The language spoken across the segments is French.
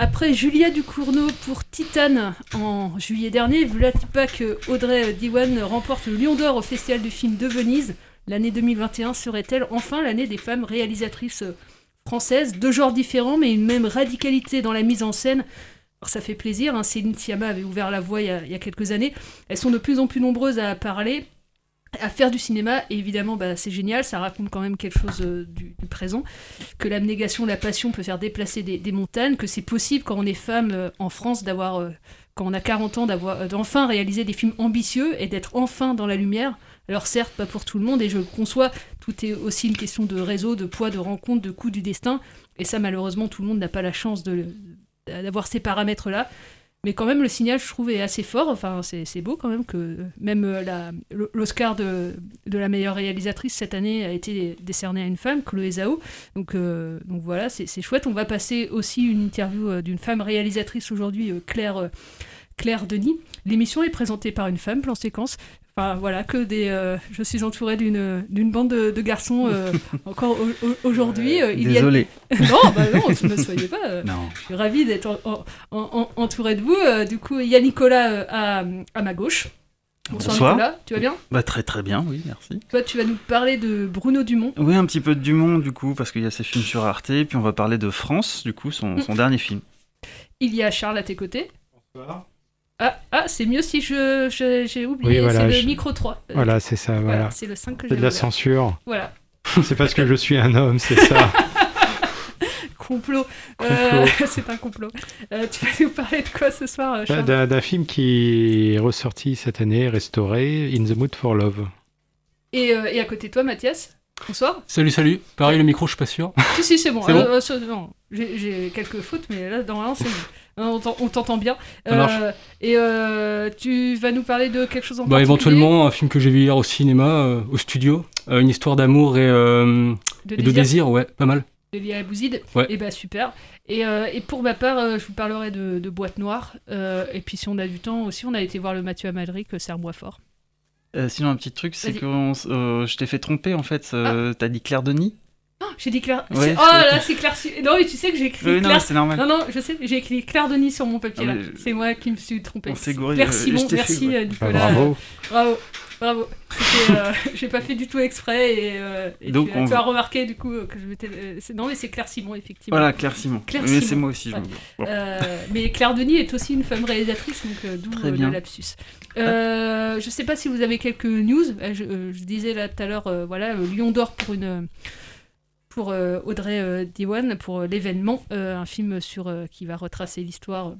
Après Julia Ducournau pour Titane en juillet dernier, pas que Audrey Diwan remporte le Lion d'Or au Festival du film de Venise. L'année 2021 serait-elle enfin l'année des femmes réalisatrices françaises, deux genres différents mais une même radicalité dans la mise en scène alors ça fait plaisir, hein, Céline Sciamma avait ouvert la voie il y, a, quelques années. Elles sont de plus en plus nombreuses à parler, à faire du cinéma, évidemment bah, c'est génial, ça raconte quand même quelque chose euh, du, présent, que l'abnégation, la passion peut faire déplacer des, des montagnes, que c'est possible quand on est femme euh, en France d'avoir, euh, quand on a 40 ans, d'avoir, d'enfin réaliser des films ambitieux et d'être enfin dans la lumière. Alors certes, pas pour tout le monde, et je le conçois, tout est aussi une question de réseau, de poids, de rencontre, de coût du destin, et ça malheureusement tout le monde n'a pas la chance de d'avoir ces paramètres-là. Mais quand même, le signal, je trouve, est assez fort. Enfin, c'est beau quand même que même l'Oscar de, de, la meilleure réalisatrice cette année a été décerné à une femme, Chloé Zhao. Donc, euh, donc voilà, c'est chouette. On va passer aussi une interview d'une femme réalisatrice aujourd'hui, Claire, Claire Denis. L'émission est présentée par une femme, plan séquence. Enfin, voilà, que des. Euh, je suis entourée d'une d'une bande de, de garçons euh, encore aujourd'hui. Euh, Désolé. A... non, bah non, ne soyez pas. non. Je suis ravie d'être en, en, en, entourée de vous. du coup, il y a Nicolas à, à ma gauche. Bonsoir, Bonsoir, Nicolas, tu vas bien? Bah, Très très bien, oui, merci. Toi, tu vas nous parler de Bruno Dumont. Oui, un petit peu de Dumont, du coup, parce qu'il y a ses films sur Arte, puis on va parler de France, du coup, son, son dernier film. Il y a Charles à tes côtés. Bonsoir. Ah, ah c'est mieux si je, j'ai oublié, oui, voilà, c'est le je... micro 3. Voilà, c'est ça, voilà. voilà c'est le 5 que C'est de la ouvert. censure. Voilà. c'est parce que je suis un homme, c'est ça. complot. Euh, c'est un complot. Euh, tu vas nous parler de quoi ce soir, Charles D'un film qui est ressorti cette année, restauré, In the Mood for Love. Et, euh, et à côté de toi, Mathias Bonsoir. Salut, salut. Pareil, le micro, je suis pas sûr. Si, si, c'est bon. bon euh, non, j'ai quelques fautes, mais là, normalement, c'est bon. On t'entend bien. Euh, et euh, tu vas nous parler de quelque chose en bah, Éventuellement, un film que j'ai vu hier au cinéma, euh, au studio. une histoire d'amour et, de, et désir. de désir, ouais, pas mal. De Lia Bouzid. Ouais. Et bah super. Et, et pour ma part, je vous parlerai de, de Boîte Noire. et puis si on a du temps aussi, on a été voir le Mathieu Amalric, Serre-Bois Fort. Euh, sinon, un petit truc, c'est que euh, je t'ai fait tromper en fait. Euh, ah. T'as dit Claire Denis? Oh, J'ai dit Claire. Ouais, oh là, c'est Claire. Non, mais tu sais que j'ai écrit oui, Claire. Non, c'est normal. Non, non, je sais, j'ai écrit Claire Denis sur mon papier ah, là. C'est moi qui me suis trompé. On s'est gouré. Claire Simon, merci fait, ouais. Nicolas. Ah, bravo. bravo. Bravo. Euh, j'ai pas fait du tout exprès et, euh, et Donc tu, on... tu, as remarqué du coup que je m'étais. Euh, non mais c'est Claire Simon effectivement. Voilà Claire Simon. Claire mais Simon. c'est moi aussi. Ouais. Bon. mais Claire Denis est aussi une femme réalisatrice donc d'où le lapsus. Euh, je sais pas si vous avez quelques news. Je, je disais là tout à l'heure voilà le Lion d'or pour une pour Audrey Diwan pour l'événement un film sur qui va retracer l'histoire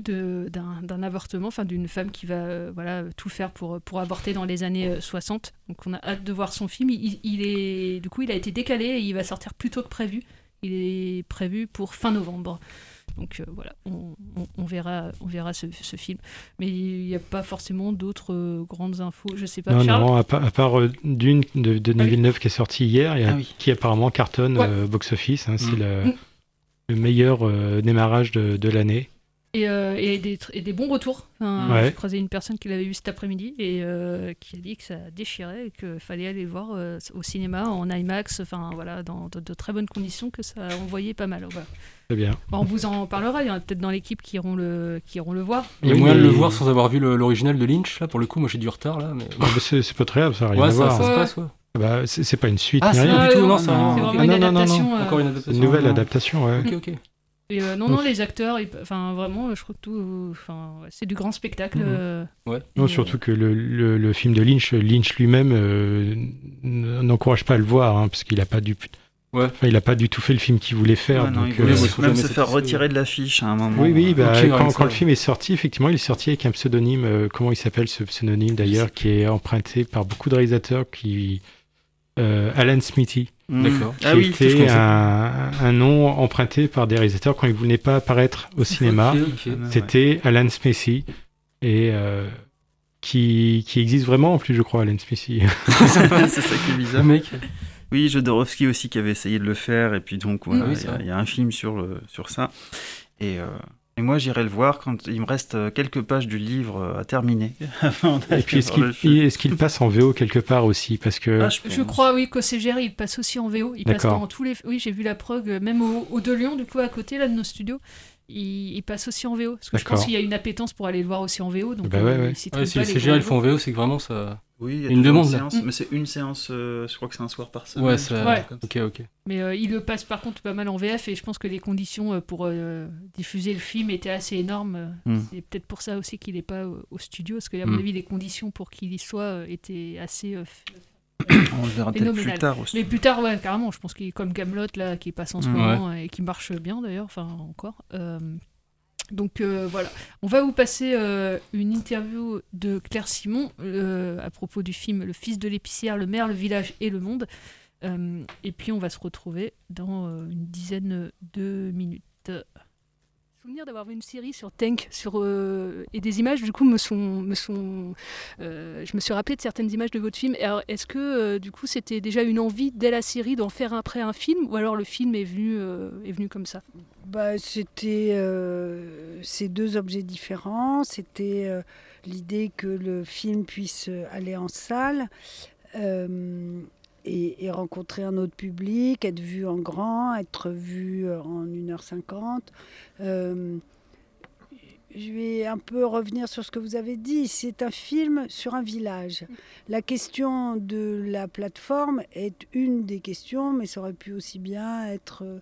d'un avortement, enfin d'une femme qui va euh, voilà, tout faire pour, pour avorter dans les années euh, 60. Donc on a hâte de voir son film. Il, il, est, du coup, il a été décalé et il va sortir plus tôt que prévu. Il est prévu pour fin novembre. Donc euh, voilà, on, on, on, verra, on verra ce, ce film. Mais il n'y a pas forcément d'autres euh, grandes infos. Je sais pas. Non, Charles non, à, part, à part euh, d'une de Denis Ah oui. Villeneuve qui est sorti hier, et, Ah oui. qui apparemment cartonne Ouais. euh, box-office. hein, C'est Mm. le, Mm. le meilleur euh, démarrage de, de l'année. Et, euh, et, des, tr- et des bons retours. Enfin, Ouais. J'ai croisé une personne qui l'avait vu cet après-midi et euh, qui a dit que ça déchirait et qu'il fallait aller le voir euh, au cinéma, en IMAX, enfin voilà, dans de, de très bonnes conditions, que ça envoyait pas mal. Voilà. Très bien. Bon, on vous en parlera, il y en a peut-être dans l'équipe qui iront le, qui iront le voir. Il y a moyen de le voir sans avoir vu l'original de Lynch, là, pour le coup, moi j'ai du retard, là. Mais... Ah, bah, c'est pas très grave, ça n'a rien Ouais, à ça, voir. ça se passe, ouais. Bah, c'est pas une suite Ah, rien. du tout, non, c'est vraiment Ah, une adaptation. Encore une Une adaptation. nouvelle non. adaptation, ouais. Ok, ok. Et euh, non, non, Ouf. les acteurs, ils- enfin vraiment, je crois que tout, euh, enfin, ouais, c'est du grand spectacle. Mhm. euh, Ouais. Non, surtout que le, le, le film de Lynch, Lynch lui-même euh, n- n'encourage pas à le voir, hein, parce qu'il a pas du, Ouais. enfin, il a pas du tout fait le film qu'il voulait faire. Ouais, non, donc, il voulait euh, faut même jamais se faire satisfait. retirer de l'affiche à un moment. oui, oui, bah, Ok, quand, le film est sorti, effectivement, il est sorti avec un pseudonyme. euh, comment il s'appelle ce pseudonyme d'ailleurs, qui est emprunté par beaucoup de réalisateurs, qui euh, Alan Smithy. D'accord. qui Ah oui, était un, un nom emprunté par des réalisateurs quand ils voulaient pas apparaître au cinéma. Ouais. C'était Alan Smithy et euh, qui, qui existe vraiment en plus, je crois, Alan Smithy. c'est ça qui est bizarre. Mec. Oui, Jodorowsky aussi qui avait essayé de le faire, et puis donc voilà, Ah oui, il y a- y, un film sur, le, sur ça. Et, euh, et moi, j'irai le voir quand il me reste euh, quelques pages du livre euh, à terminer. avant Et puis, est-ce qu'il film. est-ce qu'il passe en VO quelque part aussi? Parce que. Ah, je crois, oui, qu'au CGR, il passe aussi en VO. Il passe dans tous les. Oui, j'ai vu la prog, euh, même au, au De Lyon, du coup, à côté là, de nos studios. Il, il passe aussi en VO. Parce que je pense qu'il y a une appétence pour aller le voir aussi en VO. Donc, Bah ouais, s'y Ouais, si les ils gros font en VO, c'est que vraiment ça. Oui, il y a Une demande, séance, mais c'est une séance, euh, je crois que c'est un soir par semaine. Ouais, ça. Ok, ok. Mais euh, il le passe par contre pas mal en VF et je pense que les conditions euh, pour euh, diffuser le film étaient assez énormes. Euh, Mm. C'est peut-être pour ça aussi qu'il n'est pas euh, au studio, parce que à mon Mm. avis les conditions pour qu'il y soit euh, étaient assez euh, On le verra peut-être plus tard aussi. Mais plus tard, ouais, carrément. Je pense qu'il est comme Camelot là, qui passe en ce moment et qui marche bien d'ailleurs, enfin encore. Euh, donc euh, voilà, on va vous passer euh, une interview de Claire Simon euh, à propos du film Le fils de l'épicière, le maire, le village et le monde. Euh, et puis on va se retrouver dans euh, une dizaine de minutes. Souvenir d'avoir vu une série sur Tank sur, euh, et des images du coup me sont, me sont euh, je me suis rappelé de certaines images de votre film. Alors, est-ce que euh, du coup c'était déjà une envie dès la série d'en faire après un film ou alors le film est venu, est venu comme ça? Bah, c'était ces deux objets différents. C'était l'idée que le film puisse aller en salle et, rencontrer un autre public, être vu en grand, être vu euh, en 1h50. Euh, je vais un peu revenir sur ce que vous avez dit. C'est un film sur un village. La question de la plateforme est une des questions, mais ça aurait pu aussi bien être euh,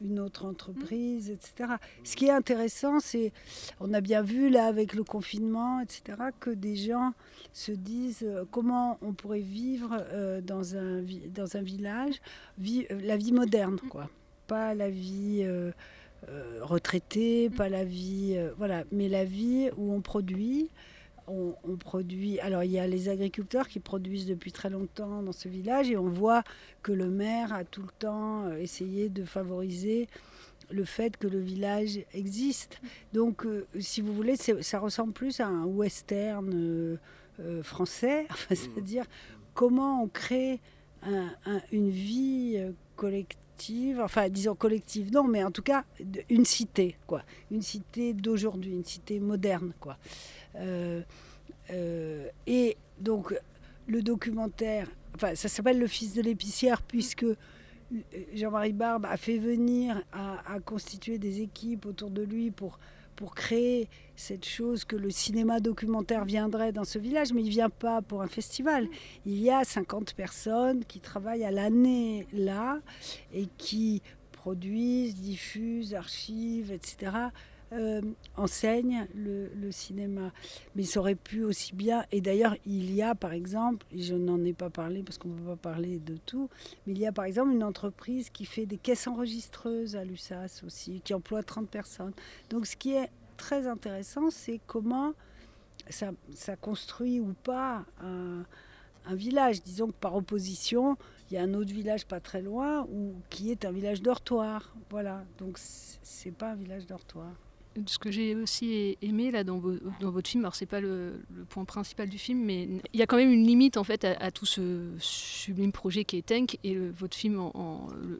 une autre entreprise, etc. Ce qui est intéressant, c'est, on a bien vu là avec le confinement, etc., que des gens se disent euh, comment on pourrait vivre euh, dans, un, dans un village, vi- euh, la vie moderne, quoi. Pas la vie retraitée, pas la vie, voilà, mais la vie où on produit. On, on produit. Alors, il y a les agriculteurs qui produisent depuis très longtemps dans ce village et on voit que le maire a tout le temps euh, essayé de favoriser le fait que le village existe. Donc, euh, si vous voulez, ça ressemble plus à un western euh, euh, français, enfin, c'est-à-dire comment on crée un- un- une vie collective, enfin, disons collective, non, mais en tout cas, une cité, quoi. Une cité d'aujourd'hui, une cité moderne, quoi. Euh, euh, et donc, le documentaire, enfin, ça s'appelle Le fils de l'épicière, puisque euh, Jean-Marie Barbe a fait venir, a, a constitué des équipes autour de lui pour, pour créer cette chose que le cinéma documentaire viendrait dans ce village, mais il ne vient pas pour un festival. Il y a 50 personnes qui travaillent à l'année là et qui produisent, diffusent, archivent, etc. euh, enseignent le, cinéma. Mais ça aurait pu aussi bien, et d'ailleurs il y a par exemple, et je n'en ai pas parlé parce qu'on ne peut pas parler de tout, mais il y a par exemple une entreprise qui fait des caisses enregistreuses à l'USAS aussi, qui emploie 30 personnes. Donc ce qui est très intéressant, c'est comment ça, construit ou pas un, village. Disons que par opposition, il y a un autre village pas très loin où, qui est un village dortoir. Voilà, donc c'est pas un village dortoir. Ce que j'ai aussi aimé là dans, votre film, alors c'est pas le, point principal du film, mais il y a quand même une limite en fait à, tout ce sublime projet qui est Tank et votre film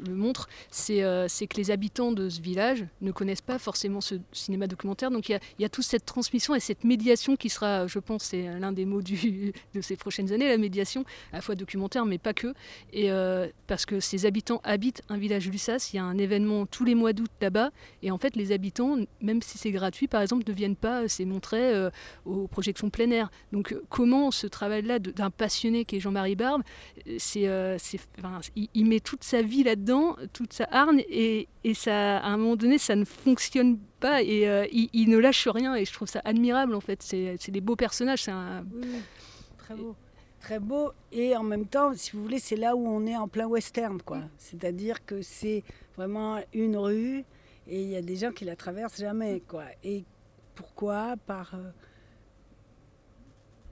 le, montre, euh, c'est que les habitants de ce village ne connaissent pas forcément ce cinéma documentaire, donc il y a, toute cette transmission et cette médiation qui sera, je pense, c'est l'un des mots de ces prochaines années, la médiation, à la fois documentaire mais pas que, et euh, parce que ces habitants habitent un village Lussas, il y a un événement tous les mois d'août là-bas, et en fait les habitants, même si c'est gratuit, par exemple, ne viennent pas euh, c'est montré euh, aux projections plein air. Donc euh, comment ce travail-là d'un passionné qui est Jean-Marie Barbe, c'est, enfin, il, met toute sa vie là-dedans, toute sa hargne, et, et, ça, à un moment donné, ça ne fonctionne pas, et il, ne lâche rien, et je trouve ça admirable, en fait. C'est, des beaux personnages. C'est un... très beau très beau et en même temps, si vous voulez, c'est là où on est en plein western, quoi. C'est-à-dire que c'est vraiment une rue et il y a des gens qui la traversent jamais, quoi. Et pourquoi? Par euh,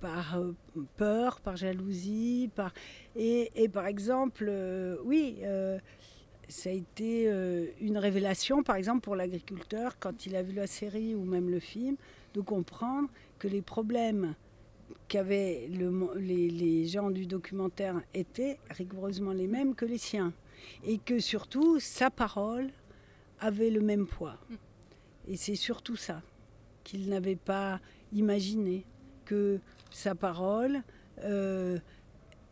par euh, peur, par jalousie, par et, et par exemple, euh, oui, ça a été une révélation, par exemple pour l'agriculteur quand il a vu la série ou même le film, de comprendre que les problèmes qu'avaient le, les, les gens du documentaire étaient rigoureusement les mêmes que les siens, et que surtout sa parole avait le même poids. Et c'est surtout ça qu'il n'avait pas imaginé, que sa parole euh,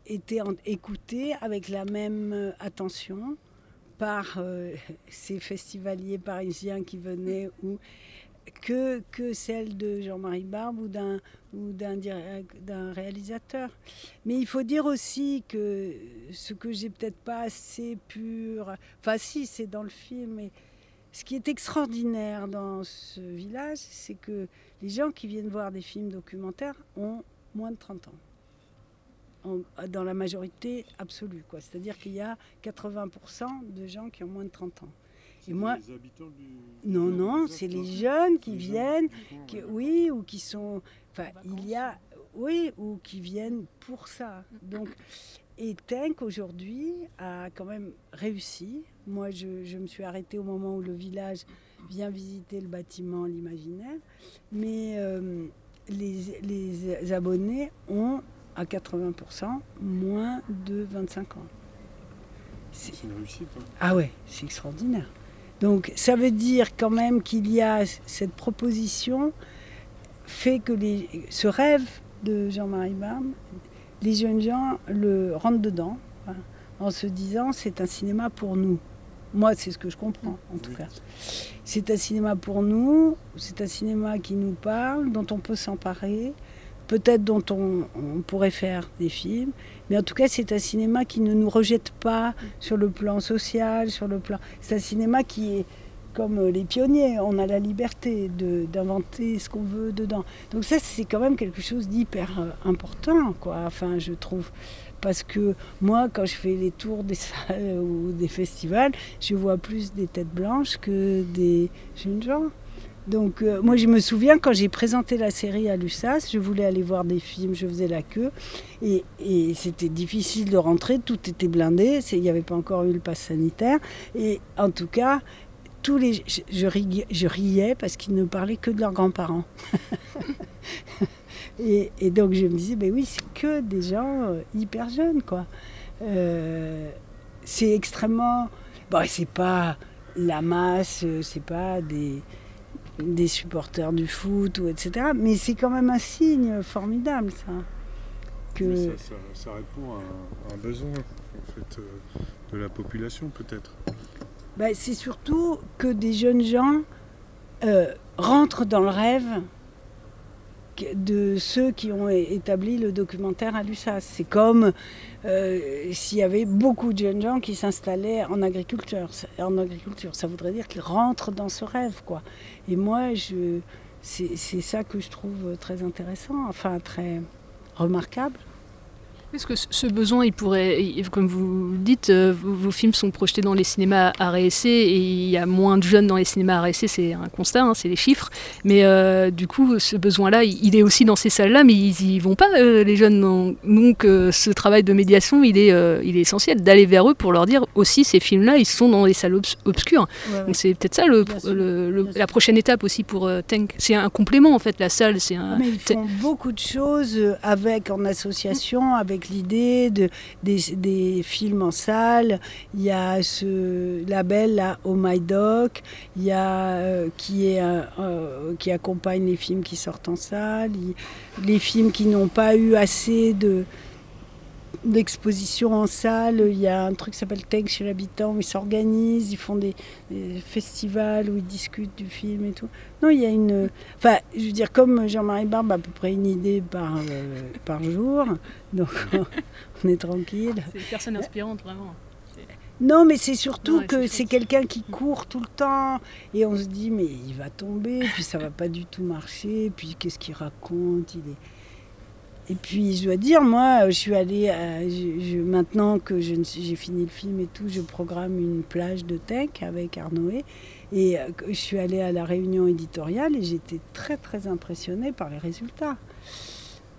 était écoutée avec la même attention par euh, ces festivaliers parisiens qui venaient ou que, que celle de Jean-Marie Barbe ou d'un ou d'un réalisateur. Mais il faut dire aussi que ce que j'ai peut-être pas assez pur, enfin si c'est dans le film, mais ce qui est extraordinaire dans ce village, c'est que les gens qui viennent voir des films documentaires ont moins de 30 ans. dans la majorité absolue. C'est-à-dire qu'il y a 80% de gens qui ont moins de 30 ans. Et moi, les habitants du... Non, non, c'est les jeunes qui viennent, oui, ou qui sont... Enfin, il y a... Oui, ou qui viennent pour ça. Donc, et Tank aujourd'hui a quand même réussi moi, je, me suis arrêtée au moment où le village vient visiter le bâtiment, l'imaginaire. Mais euh, les, abonnés ont à 80% moins de 25 ans. C'est une réussite. Hein. Ah ouais, c'est extraordinaire. Donc ça veut dire quand même qu'il y a cette proposition fait que les, ce rêve de Jean-Marie Barbe, les jeunes gens le rentrent dedans hein, en se disant c'est un cinéma pour nous. Moi, c'est ce que je comprends, en tout cas. C'est un cinéma pour nous, c'est un cinéma qui nous parle, dont on peut s'emparer, peut-être dont on, pourrait faire des films, mais en tout cas, c'est un cinéma qui ne nous rejette pas sur le plan social, sur le plan. C'est un cinéma qui est comme les pionniers, on a la liberté d'inventer ce qu'on veut dedans. Donc ça, c'est quand même quelque chose d'hyper euh, important, quoi. Enfin, je trouve parce que moi, quand je fais les tours des salles ou des festivals, je vois plus des têtes blanches que des jeunes gens. Donc euh, moi je me souviens quand j'ai présenté la série à l'USAS, je voulais aller voir des films, je faisais la queue et, c'était difficile de rentrer, tout était blindé, il n'y avait pas encore eu le pass sanitaire et en tout cas tous les, je, riais, parce qu'ils ne parlaient que de leurs grands-parents. Et, donc je me disais, ben oui, c'est que des gens euh, hyper jeunes, quoi. Euh, c'est extrêmement. Bon, c'est pas la masse, euh, c'est pas des, supporters du foot, ou etc. Mais c'est quand même un signe formidable, ça. Que... Ça, ça, répond à un, besoin, de la population, peut-être. Ben, c'est surtout que des jeunes gens rentrent dans le rêve de ceux qui ont établi le documentaire à l'USAS. C'est comme euh, s'il y avait beaucoup de jeunes gens qui s'installaient en agriculture. En agriculture, ça voudrait dire qu'ils rentrent dans ce rêve, quoi. Et moi, c'est, ça que je trouve très intéressant, enfin très remarquable. Est-ce que ce besoin, il pourrait, comme vous le dites, euh, vos, films sont projetés dans les cinémas à et il y a moins de jeunes dans les cinémas à c'est un constat, hein, c'est les chiffres. Mais euh, du coup, ce besoin-là, il est aussi dans ces salles-là, mais ils y vont pas, euh, les jeunes. Donc, ce travail de médiation, il est, il est essentiel d'aller vers eux pour leur dire aussi, ces films-là, ils sont dans les salles obscures. Donc c'est peut-être ça le, la prochaine étape aussi pour Tank. C'est un complément en fait, la salle. C'est un. Mais ils font beaucoup de choses avec en association avec l'idée de, des, films en salle. Il y a ce label là, Oh My Doc, il y a, euh, qui, est, euh, qui accompagne les films qui sortent en salle, les films qui n'ont pas eu assez de d'exposition en salle. Il y a un truc qui s'appelle Tank chez l'habitant où ils s'organisent, ils font des, festivals où ils discutent du film et tout. Non, il y a une. Enfin, je veux dire, comme Jean-Marie Barbe a à peu près une idée par, euh, par jour, donc on est tranquille. C'est une personne inspirante, vraiment. Non, mais c'est surtout que c'est quelqu'un qui court tout le temps et on se dit mais il va tomber, puis ça va pas du tout marcher, puis qu'est-ce qu'il raconte Il est et puis je dois dire, moi, je suis allée, je, maintenant que j'ai fini le film et tout, je programme une plage de tech avec Arnoé. Et euh, je suis allée à la réunion éditoriale et j'étais très très impressionnée par les résultats.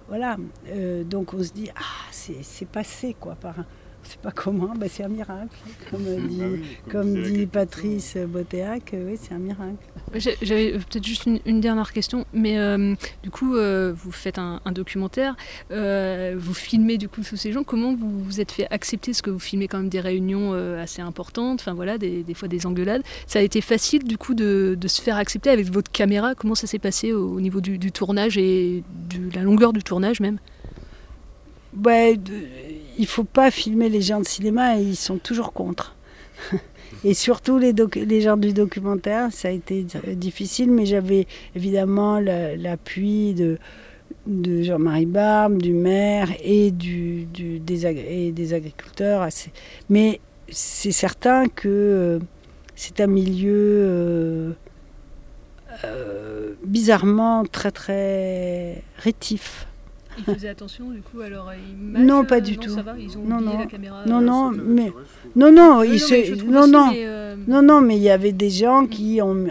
Voilà, euh, donc on se dit, ah, c'est passé quoi, par c'est pas comment, bah, c'est un miracle, comme bah dit, comme dit Patrice Botéac, oui, c'est un miracle. J'avais peut-être juste une, dernière question, mais euh, du coup, euh, vous faites un, documentaire, euh, vous filmez du coup tous ces gens, comment vous vous êtes fait accepter, ce que vous filmez quand même des réunions assez importantes, enfin voilà, des, fois des engueulades, ça a été facile du coup de, se faire accepter avec votre caméra, comment ça s'est passé au, niveau du, tournage et de la longueur du tournage même? Ouais, il faut pas filmer les gens de cinéma et ils sont toujours contre. et surtout les, les, gens du documentaire, ça a été difficile, mais j'avais évidemment l'appui de, Jean-Marie Barbe, du maire et, des, agriculteurs. Mais c'est certain que euh, c'est un milieu euh, euh, bizarrement très très rétif. Ils faisaient attention du coup alors Non, pas du non, tout. Ça va ils ont non, non. la caméra. Non, non, mais non, non, il non, non, euh, non, non, mais il y avait des gens qui ont.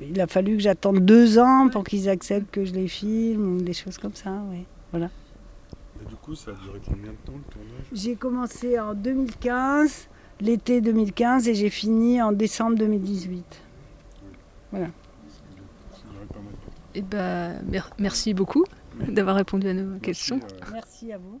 Il a fallu que j'attende deux ans pour qu'ils acceptent que je les filme ou des choses comme ça, oui. Voilà. Et du coup, ça a duré combien de temps le tournage? J'ai commencé en 2015, l'été 2015, et j'ai fini en décembre 2018. Voilà. Et eh ben, merci beaucoup d'avoir répondu à nos questions. Merci à vous.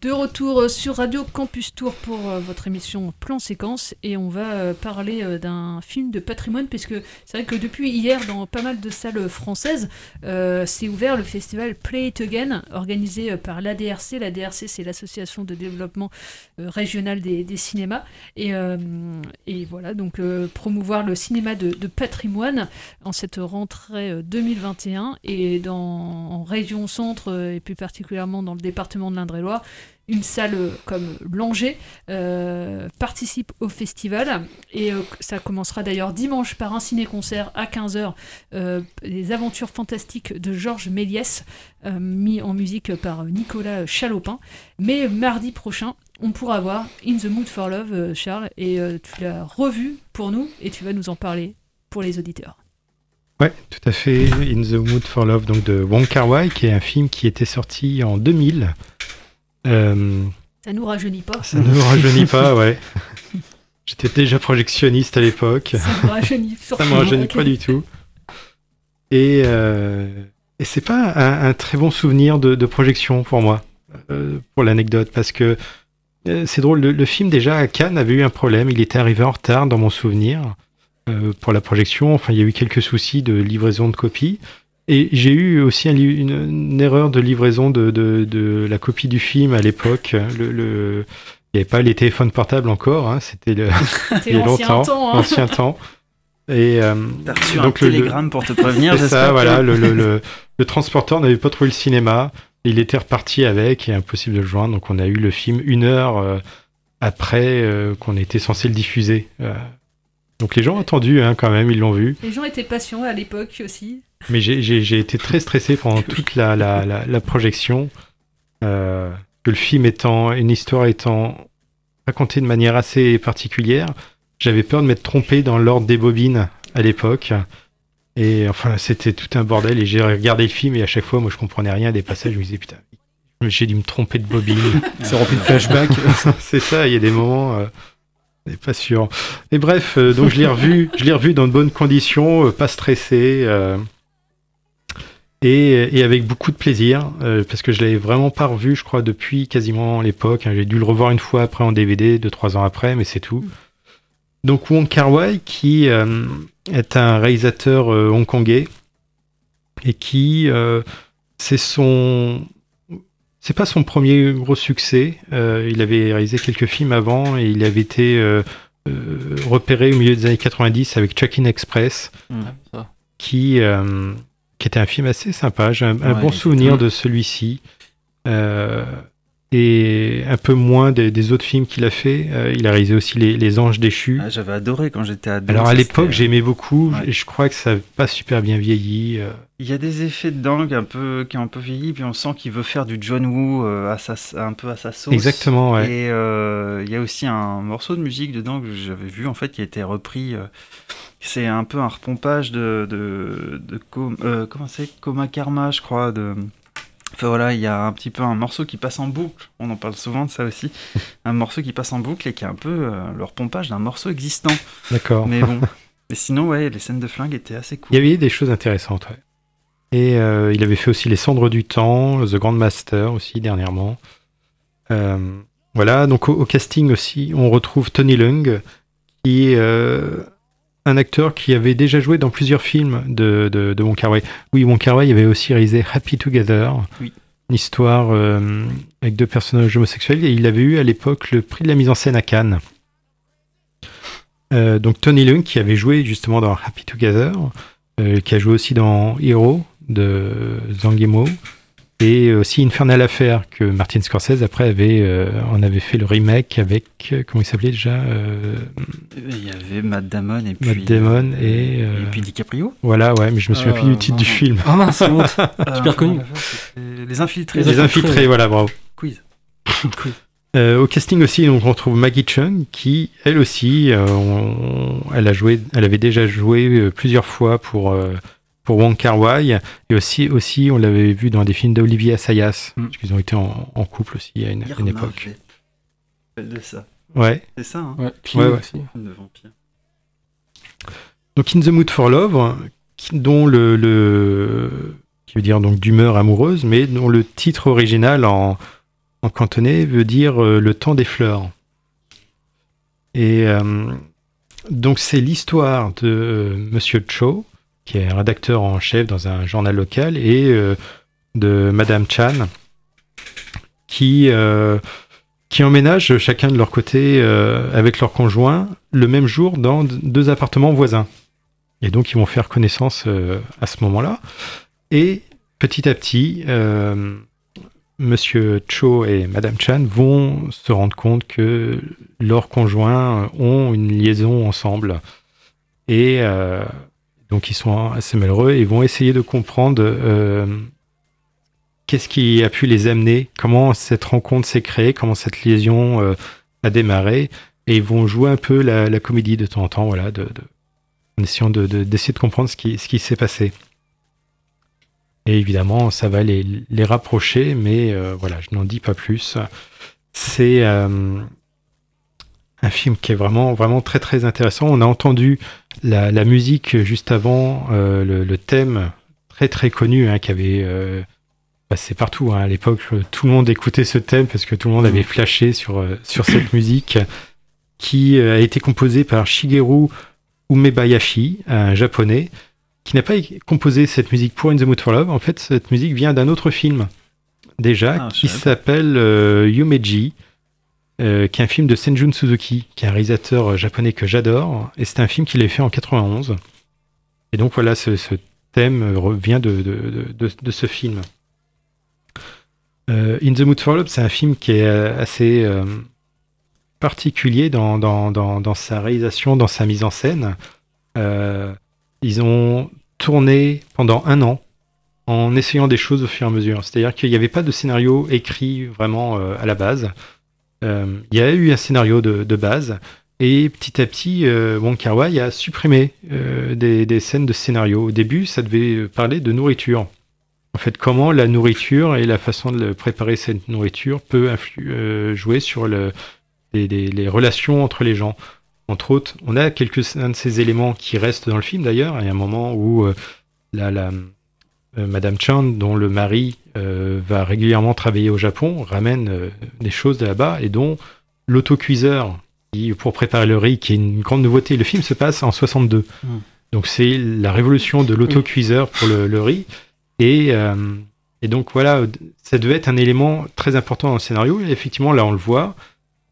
De retour sur Radio Campus Tour pour euh, votre émission Plan Séquence. Et on va euh, parler euh, d'un film de patrimoine puisque c'est vrai que depuis hier dans pas mal de salles françaises euh, s'est ouvert le festival Play It Again organisé par l'ADRC. L'ADRC c'est l'association de développement euh, régional des, cinémas. Et, euh, et voilà donc euh, promouvoir le cinéma de, patrimoine en cette rentrée euh, 2021 et dans en région centre euh, et plus particulièrement dans le département de l'Indre-et-Loire une salle euh, comme Langer euh, participe au festival et euh, ça commencera d'ailleurs dimanche par un ciné-concert à 15h euh, les aventures fantastiques de Georges Méliès mis en musique par Nicolas Chalopin mais mardi prochain on pourra voir In the Mood for Love Charles et tu l'as revu pour nous et tu vas nous en parler pour les auditeurs Ouais, tout à fait. In the Mood for Love, donc de Wong Kar Wai, qui est un film qui était sorti en 2000. Euh, ça nous rajeunit pas ça ne me rajeunit pas, ouais. J'étais déjà projectionniste à l'époque. ça me rajeunit Ça me rajeunit pas du tout. Et, euh, et c'est pas un, un très bon souvenir de, de projection pour moi, euh, pour l'anecdote, parce que euh, c'est drôle, le, le film déjà à Cannes avait eu un problème, il était arrivé en retard dans mon souvenir euh, pour la projection, enfin il y a eu quelques soucis de livraison de copies. Et j'ai eu aussi un une, une erreur de livraison de, de, de la copie du film à l'époque. Le, le- il n'y avait pas les téléphones portables encore, hein, c'était le, C'était il y a l'ancien longtemps, temps, hein. l'ancien temps. Et euh, T'as reçu un donc le- le- télégramme pour te prévenir, ça, que- voilà. Le, le, le, le transporteur n'avait pas trouvé le cinéma. Il était reparti avec et impossible de le joindre. Donc on a eu le film une heure euh, après euh, qu'on était censé le diffuser. Euh, donc les gens ont attendu hein, quand même, ils l'ont vu. les gens étaient patients à l'époque aussi Mais j'ai- été très stressé pendant toute la, la, la, la projection. Euh, que le film étant, une histoire étant racontée de manière assez particulière, j'avais peur de m'être trompé dans l'ordre des bobines à l'époque. Et enfin, c'était tout un bordel. Et j'ai regardé le film et à chaque fois, moi, je comprenais rien des passages. Je me disais, putain, j'ai dû me tromper de bobine. C'est rempli de flashbacks. C'est ça, il y a des moments. Euh, n'est pas sûr. Et bref, euh, donc je l'ai revu, je l'ai revu dans de bonnes conditions, euh, pas stressé. euh, et, et avec beaucoup de plaisir, euh, parce que je l'avais vraiment pas revu, je crois, depuis quasiment l'époque. hein. J'ai dû le revoir une fois après en DVD, deux, trois ans après, mais c'est tout. Donc Wong Kar Wai, qui euh, est un réalisateur euh, hongkongais, et qui, euh, c'est son... C'est pas son premier gros succès. Euh, il avait réalisé quelques films avant et il avait été euh, euh, repéré au milieu des années 90 avec Chuckin Express, ça. qui, euh, qui était un film assez sympa. J'ai un, un Ouais, bon souvenir de celui-ci. Euh, et un peu moins des, des autres films qu'il a fait. Euh, il a réalisé aussi Les, Les Anges Déchus. Ah, J'avais adoré quand j'étais ado. Alors à l'époque, c'était- j'aimais beaucoup Ouais. et je crois que ça n'a pas super bien vieilli. euh. Il y a des effets dedans qui, un peu, qui ont un peu vieilli, puis on sent qu'il veut faire du John Woo euh, à sa, un peu à sa sauce. Exactement, ouais. Et euh, il y a aussi un morceau de musique dedans que j'avais vu, en fait, qui a été repris. C'est un peu un repompage de. de, de Com- euh, comment c'est? Coma Karma, je crois. De... Enfin voilà, il y a un petit peu un morceau qui passe en boucle. On en parle souvent de ça aussi. un morceau qui passe en boucle et qui est un peu euh, le repompage d'un morceau existant. D'accord. Mais bon. Mais sinon, ouais, les scènes de flingue étaient assez cool. Il y avait des choses intéressantes, ouais. Et euh, il avait fait aussi Les Cendres du Temps, The Grand Master aussi dernièrement. Euh, voilà, donc au, au casting aussi, on retrouve Tony Leung, qui est euh, un acteur qui avait déjà joué dans plusieurs films de, de, de Wong Kar Wai. Oui, Wong Kar Wai avait aussi réalisé Happy Together, Oui. une histoire euh, avec deux personnages homosexuels, et il avait eu à l'époque le prix de la mise en scène à Cannes. Euh, donc Tony Leung qui avait joué justement dans Happy Together, euh, qui a joué aussi dans Hero de Zhang Yimou et aussi Infernal Affair que Martin Scorsese après avait euh, on avait fait le remake avec euh, comment il s'appelait déjà euh, Il y avait Matt Damon et puis. Matt Damon et euh, Et puis DiCaprio voilà ouais mais je me souviens plus du titre du film Ah mince, c'est honte. Euh, Super connu. Les Infiltrés. les infiltrés voilà bravo Quiz. Euh, au casting aussi, donc, on retrouve Maggie Chung, qui, elle aussi, euh, on- elle, a joué, elle avait déjà joué plusieurs fois pour, euh, pour Wong Kar Wai, et aussi, aussi on l'avait vu dans des films d'Olivier Assayas, parce qu'ils ont été en, en couple aussi à une, une époque. de ça. Ouais. C'est ça, hein Ouais, Clio aussi. Film de vampire. Donc In the Mood for Love, qui- dont le, le- qui veut dire donc d'humeur amoureuse, mais dont le titre original en, en cantonais veut dire euh, le temps des fleurs. Et euh, donc c'est l'histoire de euh, Monsieur Cho, qui est rédacteur en chef dans un journal local, et euh, de Madame Chan, qui euh, qui emménagent chacun de leur côté euh, avec leur conjoint le même jour dans deux appartements voisins. Et donc ils vont faire connaissance à ce moment-là. Et petit à petit, Monsieur Cho et Madame Chan vont se rendre compte que leurs conjoints ont une liaison ensemble. Et donc ils sont assez malheureux et vont essayer de comprendre euh, qu'est-ce qui a pu les amener, comment cette rencontre s'est créée, comment cette liaison euh, a démarré. Et ils vont jouer un peu la, comédie de temps en temps, voilà, en essayant de- de- d'essayer de, comprendre ce qui, ce qui s'est passé. Et évidemment, ça va les, les rapprocher, mais euh, voilà, je n'en dis pas plus. C'est un film qui est vraiment, vraiment très, très intéressant. On a entendu la, la musique juste avant, euh, le, le thème très, très connu, hein, qui avait euh, passé partout. hein. À l'époque, tout le monde écoutait ce thème parce que tout le monde avait flashé sur, euh, sur cette musique qui a été composée par Shigeru Umebayashi, un japonais, qui n'a pas composé cette musique pour In the Mood for Love. En fait, cette musique vient d'un autre film, déjà, Ah, qui s'appelle euh, Yumeji, euh, qui est un film de Senjun Suzuki, qui est un réalisateur euh, japonais que j'adore. Et c'est un film qu'il a fait en 91. Et donc voilà, ce, thème euh, revient de, ce film. In the Mood for Love, c'est un film qui est assez particulier dans, dans, sa réalisation, dans sa mise en scène. Ils ont tourné pendant un an en essayant des choses au fur et à mesure. C'est-à-dire qu'il n'y avait pas de scénario écrit vraiment à la base. Euh, il y a eu un scénario de, base et petit à petit, euh, Wong Kar Wai a supprimé euh, des, scènes de scénario. Au début, ça devait parler de nourriture. En fait, comment la nourriture et la façon de préparer cette nourriture peut euh, jouer sur le, les, relations entre les gens. Entre autres, on a quelques-uns de ces éléments qui restent dans le film d'ailleurs. Il y a un moment où la, Madame Chan, dont le mari euh, va régulièrement travailler au Japon, ramène euh, des choses de là-bas et dont l'autocuiseur qui, pour préparer le riz, qui est une grande nouveauté. Le film se passe en 62. Mm. Donc c'est la révolution de l'autocuiseur pour le, le riz. Et, euh, et donc voilà, ça devait être un élément très important dans le scénario. Et effectivement, là, on le voit.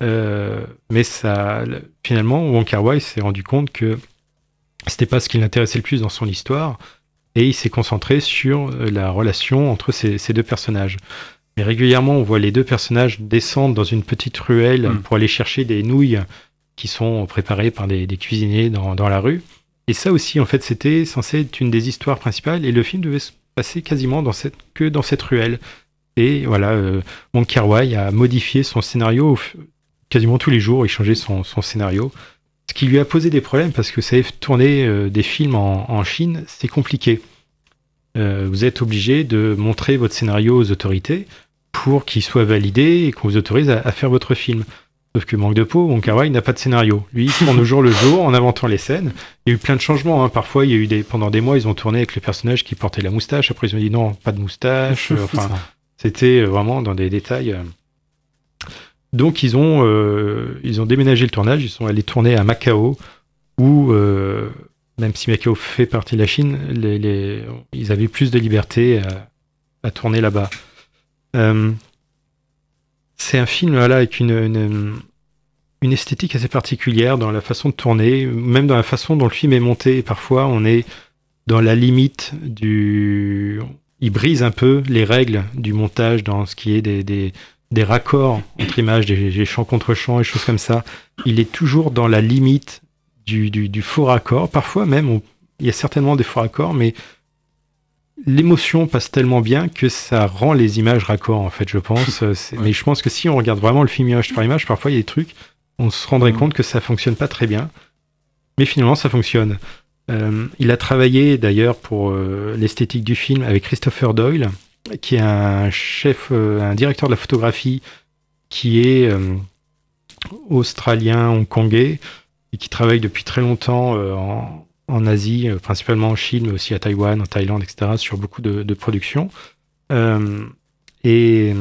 Euh, mais ça, finalement, Wong Kar Wai s'est rendu compte que c'était pas ce qui l'intéressait le plus dans son histoire. Et il s'est concentré sur euh, la relation entre ces, ces deux personnages. Et régulièrement, on voit les deux personnages descendre dans une petite ruelle Mm. pour aller chercher des nouilles qui sont préparées par des, des cuisiniers dans, dans la rue. Et ça aussi, en fait, c'était censé être une des histoires principales. Et le film devait se passer quasiment dans cette, que dans cette ruelle. Et voilà, euh, Wai a modifié son scénario quasiment tous les jours. Il changeait son, son scénario. Ce qui lui a posé des problèmes parce que vous savez, tourner euh, des films en, en Chine, c'est compliqué. Euh, vous êtes obligé de montrer votre scénario aux autorités pour qu'il soit validé et qu'on vous autorise à, à faire votre film. Sauf que manque de peau, Wong Kar n'a pas de scénario. Lui, il tourne au jour le jour en inventant les scènes. Il y a eu plein de changements. hein. Parfois, il y a eu des pendant des mois, ils ont tourné avec le personnage qui portait la moustache. Après, ils ont dit non, pas de moustache. Euh, enfin, c'était vraiment dans des détails. Donc, ils ont euh, ils ont déménagé le tournage. Ils sont allés tourner à Macao, où euh, même si Macao fait partie de la Chine, les, les- ils avaient plus de liberté à, à tourner là-bas. Euh, c'est un film voilà, avec une, une, une esthétique assez particulière dans la façon de tourner, même dans la façon dont le film est monté. Parfois, on est dans la limite du. Il brise un peu les règles du montage dans ce qui est des, des, des raccords entre images, des, des champs contre champs et choses comme ça. Il est toujours dans la limite du, du, du faux raccord. Parfois même, on- il y a certainement des faux raccords, mais l'émotion passe tellement bien que ça rend les images raccords, en fait, je pense. Euh, Mais je pense que si on regarde vraiment le film image par image, parfois il y a des trucs, on se rendrait compte que ça fonctionne pas très bien. Mais finalement, ça fonctionne. Euh, il a travaillé d'ailleurs pour euh, l'esthétique du film avec Christopher Doyle, qui est un chef, euh, un directeur de la photographie qui est euh, australien, hongkongais, et qui travaille depuis très longtemps euh, en, Asie, principalement en Chine, mais aussi à Taïwan, en Thaïlande, etc., sur beaucoup de, productions. Et,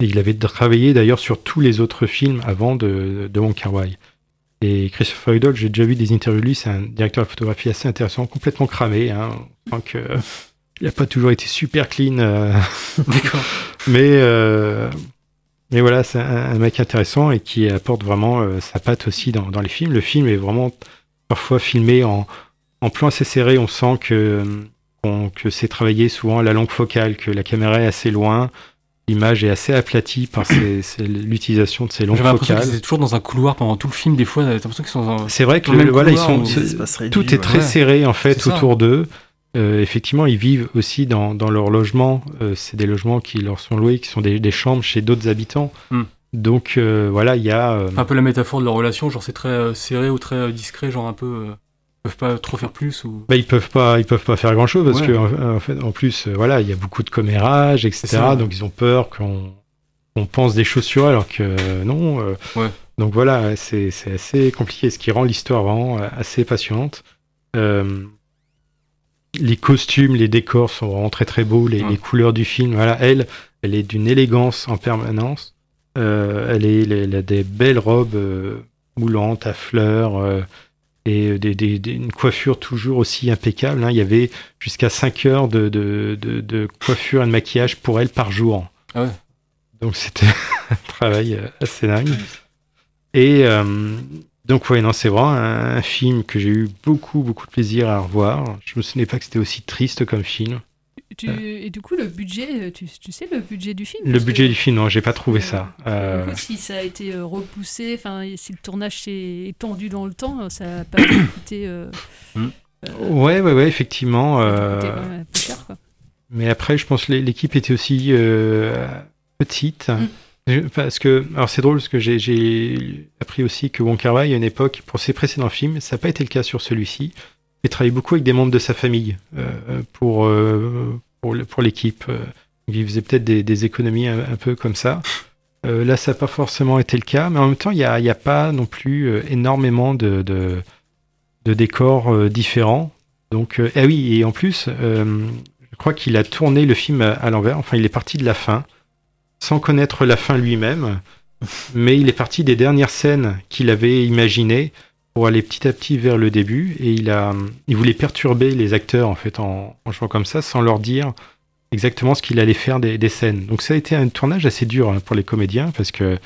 il avait travaillé d'ailleurs sur tous les autres films avant de, de Wong Kar-wai. Et Christopher Idol, j'ai déjà vu des interviews de lui, c'est un directeur de photographie assez intéressant, complètement cramé. Hein. Que, il n'a pas toujours été super clean. euh, mais, euh, mais voilà, c'est un, un mec intéressant et qui apporte vraiment euh, sa patte aussi dans, dans les films. Le film est vraiment parfois filmé en, en plan assez serré. On sent que, que c'est travaillé souvent à la longue focale, que la caméra est assez loin. L'image est assez aplatie par l'utilisation de ces longues J'avais l'impression focales. qu'ils étaient toujours dans un couloir pendant tout le film. Des fois, t'as l'impression qu'ils sont dans- C'est vrai que dans le le- même voilà, ils sont, tout est très serré en fait autour d'eux. Euh, effectivement, ils vivent aussi dans, dans leur logement. Euh, c'est des logements qui leur sont loués, qui sont des, des chambres chez d'autres habitants. Hmm. Donc euh, voilà, il y a. un peu la métaphore de leur relation, genre c'est très serré ou très discret, genre un peu. ils peuvent pas trop faire plus ou. bah, ils peuvent pas, ils peuvent pas faire grand chose parce Ouais. que en, en fait, en plus, voilà, il y a beaucoup de commérages, etc. Donc ils ont peur qu'on pense des choses sur eux alors que non. Ouais. Donc voilà, c'est assez compliqué, ce qui rend l'histoire vraiment assez passionnante. Euh, les costumes, les décors sont vraiment très très beaux, les, Ouais. les couleurs du film. Voilà, elle, elle est d'une élégance en permanence. Euh, elle, est, elle a des belles robes euh, moulantes à fleurs euh, et des, des- des- une coiffure toujours aussi impeccable. hein. Il y avait jusqu'à 5 heures de, de, de- de coiffure et de maquillage pour elle par jour. Ah ouais. Donc c'était un travail assez dingue. Et donc ouais, non, c'est vraiment un, un film que j'ai eu beaucoup, beaucoup de plaisir à revoir. Je me souvenais pas que c'était aussi triste comme film. Tu- Et du coup, le budget, tu, tu sais le budget du film? Le budget que- du film, non, j'ai pas trouvé ça. Du Euh, coup, si ça a été euh, repoussé, enfin, si le tournage s'est étendu dans le temps, ça n'a pas coûté. euh, ouais, ouais, ouais, effectivement. euh, coûté quand même plus cher, quoi. Mais après, je pense que l'é- l'équipe était aussi euh, petite. Je- Parce que, alors c'est drôle parce que j'ai- appris aussi que Wong Kar-wai, à une époque, pour ses précédents films, ça n'a pas été le cas sur celui-ci. Il travaillait beaucoup avec des membres de sa famille euh, pour, euh, pour, l'équipe. Euh, Il faisait peut-être des, économies un, peu comme ça. Là, ça n'a pas forcément été le cas, mais en même temps, il n'y a, pas non plus énormément de, de, décors différents. Donc, ah oui, et en plus, je crois qu'il a tourné le film à l'envers. Enfin, il est parti de la fin, sans connaître la fin lui-même, mais il est parti des dernières scènes qu'il avait imaginées pour aller petit à petit vers le début. Et il a, il voulait perturber les acteurs en fait en, en jouant comme ça, sans leur dire exactement ce qu'il allait faire des, scènes. Donc ça a été un tournage assez dur hein, pour les comédiens parce que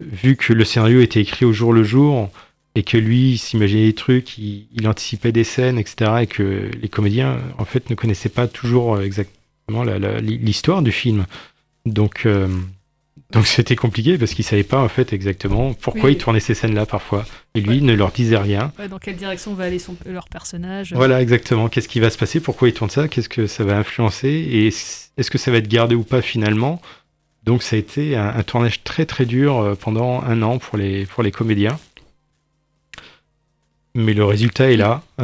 vu que le scénario était écrit au jour le jour et que lui s'imaginait des trucs, il, il anticipait des scènes, etc. et que les comédiens en fait ne connaissaient pas toujours euh, exactement l'histoire du film. Donc euh, donc c'était compliqué parce qu'ils savaient pas en fait exactement pourquoi Oui. ils tournaient ces scènes-là parfois. Et lui ne leur disait rien. Ouais, dans quelle direction va aller son, leur personnage Voilà, exactement. Qu'est-ce qui va se passer? Pourquoi ils tournent ça? Qu'est-ce que ça va influencer? Et est-ce que ça va être gardé ou pas finalement? Donc ça a été un, un tournage très très dur euh, pendant un an pour les, pour les comédiens. Mais le résultat est là.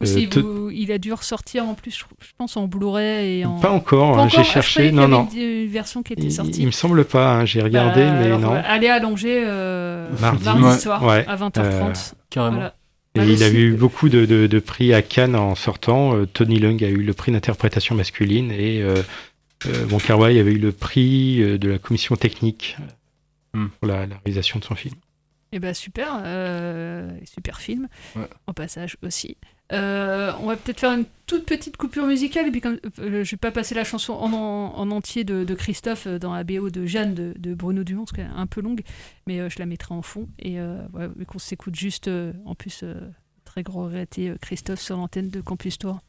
Aussi, Euh, te- vous- il a dû ressortir en plus, je, pense, en Blu-ray et en. Pas encore, hein, j'ai Ah, cherché, non, non. Une, version qui était Il, sortie. il me semble pas, hein, j'ai regardé, Bah, mais alors, non. euh, Allez Angers euh, Mardi. soir ouais. à 20h30. Euh, Carrément. Voilà. Et Bah, il a eu beaucoup de, de- de prix à Cannes en sortant. Euh, Tony Leung a eu le prix d'interprétation masculine et euh, euh, Wong Kar-wai avait eu le prix euh, de la commission technique Hmm. pour la, la réalisation de son film. Eh ben super, euh, super film, Ouais. en passage aussi. Euh, on va peut-être faire une toute petite coupure musicale, et puis euh, je vais pas passer la chanson en, en- en entier de, Christophe euh, dans la BO de Jeanne de, Bruno Dumont, parce qu'elle est un peu longue, mais je la mettrai en fond. Et vu qu'on s'écoute juste, en plus, très regretté, euh, Christophe sur l'antenne de Campus Tour.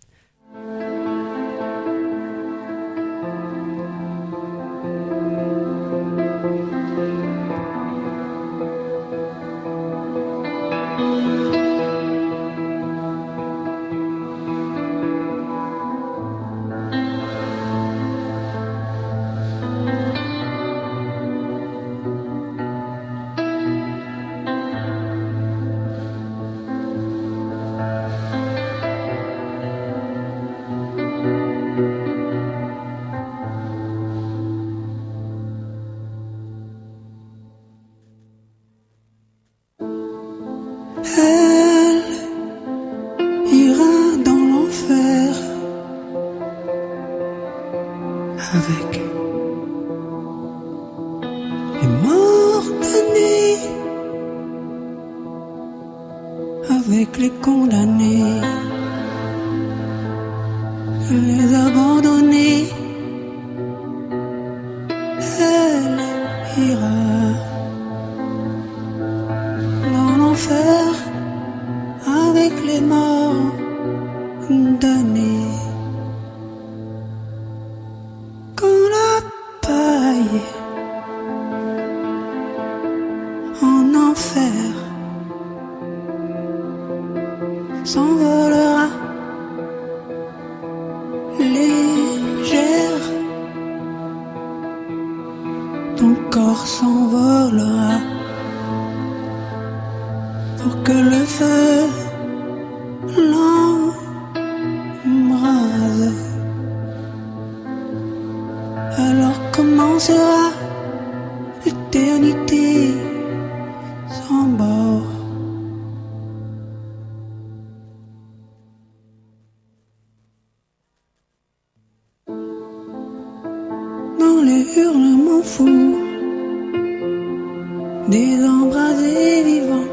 Des embrasés vivants,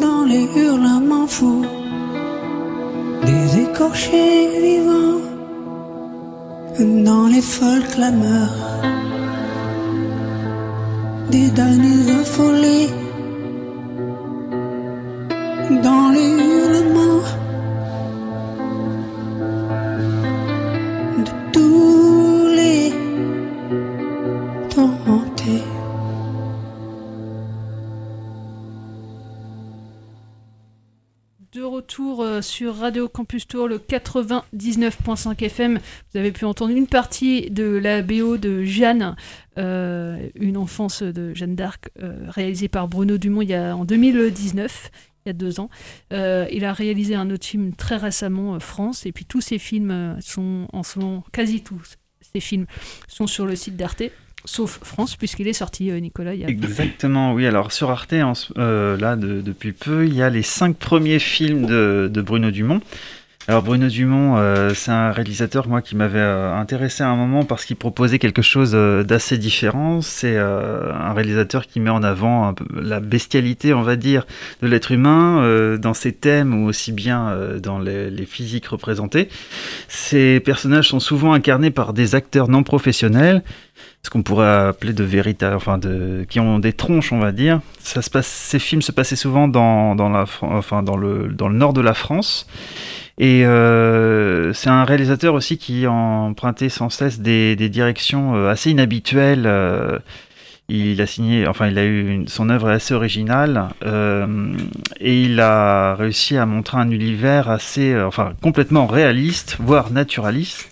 dans les hurlements fous des écorchés vivants dans les folles clameurs des damnés affolés, sur Radio Campus Tour, le 99.5 FM. Vous avez pu entendre une partie de la BO de Jeanne, euh, une enfance de Jeanne d'Arc, euh, réalisée par Bruno Dumont en 2019, il y a deux ans. Euh, il a réalisé un autre film très récemment, France, et puis tous ces films sont, en ce moment, quasi tous ces films sont sur le site d'Arte. Sauf France, puisqu'il est sorti, euh, Nicolas. Il y a Exactement, oui. Alors sur Arte, euh, là, de- depuis peu, il y a les cinq premiers films de, Bruno Dumont. Alors Bruno Dumont, euh, c'est un réalisateur moi qui m'avait intéressé à un moment parce qu'il proposait quelque chose d'assez différent. C'est un réalisateur qui met en avant la bestialité, on va dire, de l'être humain dans ses thèmes ou aussi bien dans les, les physiques représentées. Ces personnages sont souvent incarnés par des acteurs non professionnels ce qu'on pourrait appeler de véritables, enfin de, qui ont des tronches, on va dire. Ça se passe, ces films se passaient souvent dans, dans, la, enfin, dans, le, dans le nord de la France. Et euh, c'est un réalisateur aussi qui empruntait sans cesse des, des directions euh, assez inhabituelles. euh, il a signé, enfin, il a eu son œuvre est assez originale et il a réussi à montrer un univers assez, enfin, complètement réaliste, voire naturaliste.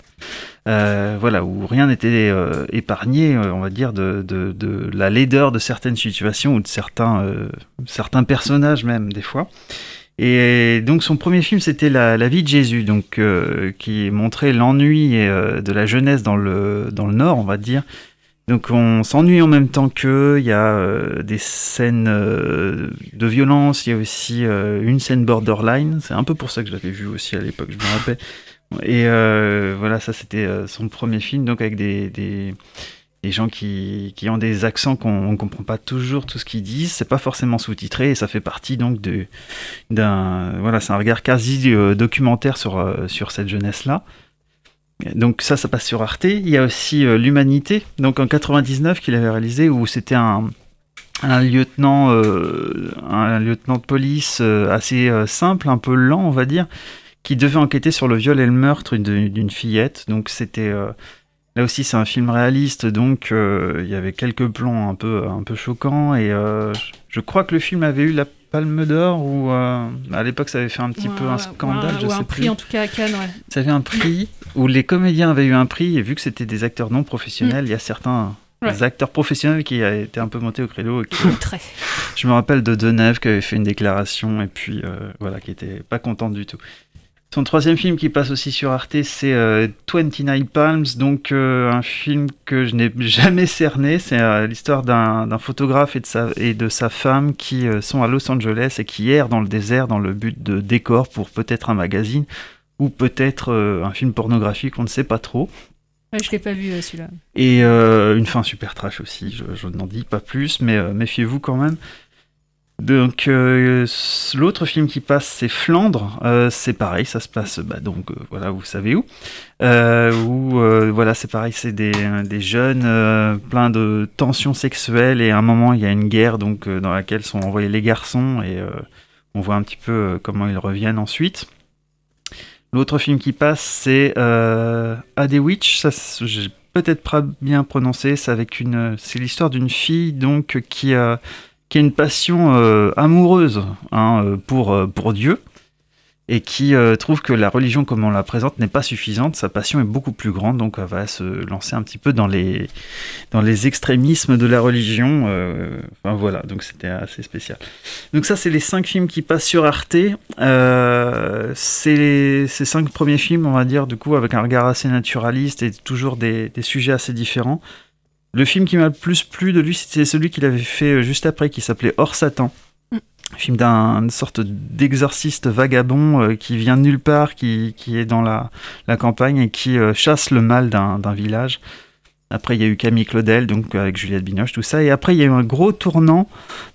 Euh, voilà, où rien n'était euh, épargné, euh, on va dire, de, de, de la laideur de certaines situations ou de certains, euh, certains personnages même, des fois. Et donc son premier film, c'était la, la vie de Jésus, donc euh, qui montrait l'ennui de la jeunesse dans le, dans le Nord, on va dire. Donc on s'ennuie en même temps qu'eux, il y a euh, des scènes euh, de violence, il y a aussi euh, une scène borderline, c'est un peu pour ça que je l'avais vu aussi à l'époque, je me rappelle. Et euh, voilà, ça c'était euh, son premier film, donc avec des, des, gens qui, qui ont des accents qu'on ne comprend pas toujours tout ce qu'ils disent, c'est pas forcément sous-titré, et ça fait partie donc d'un... Voilà, c'est un regard quasi euh, documentaire sur, sur cette jeunesse-là. Donc ça, ça passe sur Arte. Il y a aussi L'Humanité, donc en 99 qu'il avait réalisé, où c'était un, un lieutenant, un lieutenant de police assez simple, un peu lent, on va dire, qui devait enquêter sur le viol et le meurtre d'une fillette. Donc c'était euh, là aussi c'est un film réaliste, donc euh, il y avait quelques plans un peu un peu choquants et euh, je- crois que le film avait eu la Palme d'Or ou euh, à l'époque ça avait fait un petit peu un scandale, ou je un sais prix plus. en tout cas à Cannes, ouais. Ça avait un prix où les comédiens avaient eu un prix, et vu que c'était des acteurs non professionnels, il y a certains Ouais. acteurs professionnels qui a été un peu montés au qui- Très. Je me rappelle de Deneuve qui avait fait une déclaration, et puis voilà, qui était pas contente du tout. Son troisième film qui passe aussi sur Arte, c'est euh, 29 Palms, donc euh, un film que je n'ai jamais cerné. C'est euh, l'histoire d'un photographe et de, sa, et de sa femme qui euh, sont à Los Angeles et qui errent dans le désert dans le but de décor pour peut-être un magazine. ou peut-être euh, un film pornographique, on ne sait pas trop. Ouais, je l'ai pas vu euh, celui-là. Et euh, une fin super trash aussi, je, je n'en dis pas plus, mais euh, méfiez-vous quand même. Donc euh, l'autre film qui passe c'est Flandre, Euh, c'est pareil, ça se passe bah, donc euh, voilà vous savez où, où voilà c'est pareil c'est des, jeunes euh, plein de tensions sexuelles et à un moment il y a une guerre donc dans laquelle sont envoyés les garçons et on voit un petit peu comment ils reviennent ensuite. L'autre film qui passe, c'est euh, Ade Witch. Ça, j'ai peut-être pas bien prononcé. C'est avec une, c'est l'histoire d'une fille donc qui qui a une passion euh, amoureuse hein, euh, pour euh, pour Dieu et qui trouve que la religion comme on la présente n'est pas suffisante. Sa passion est beaucoup plus grande, donc elle va se lancer un petit peu dans les dans les extrémismes de la religion. enfin voilà, donc c'était assez spécial. Donc ça, c'est les cinq films qui passent sur Arte. C'est ces cinq premiers films, on va dire, du coup, avec un regard assez naturaliste et toujours des, des sujets assez différents. Le film qui m'a le plus plu de lui, c'est celui qu'il avait fait euh, juste après, qui s'appelait Hors Satan. Film d'un une sorte d'exorciste vagabond euh, qui vient de nulle part, qui, qui est dans la, la campagne et qui euh, chasse le mal d'un d'un village. Après, il y a eu Camille Claudel, donc avec Juliette Binoche, tout ça. Et après, il y a eu un gros tournant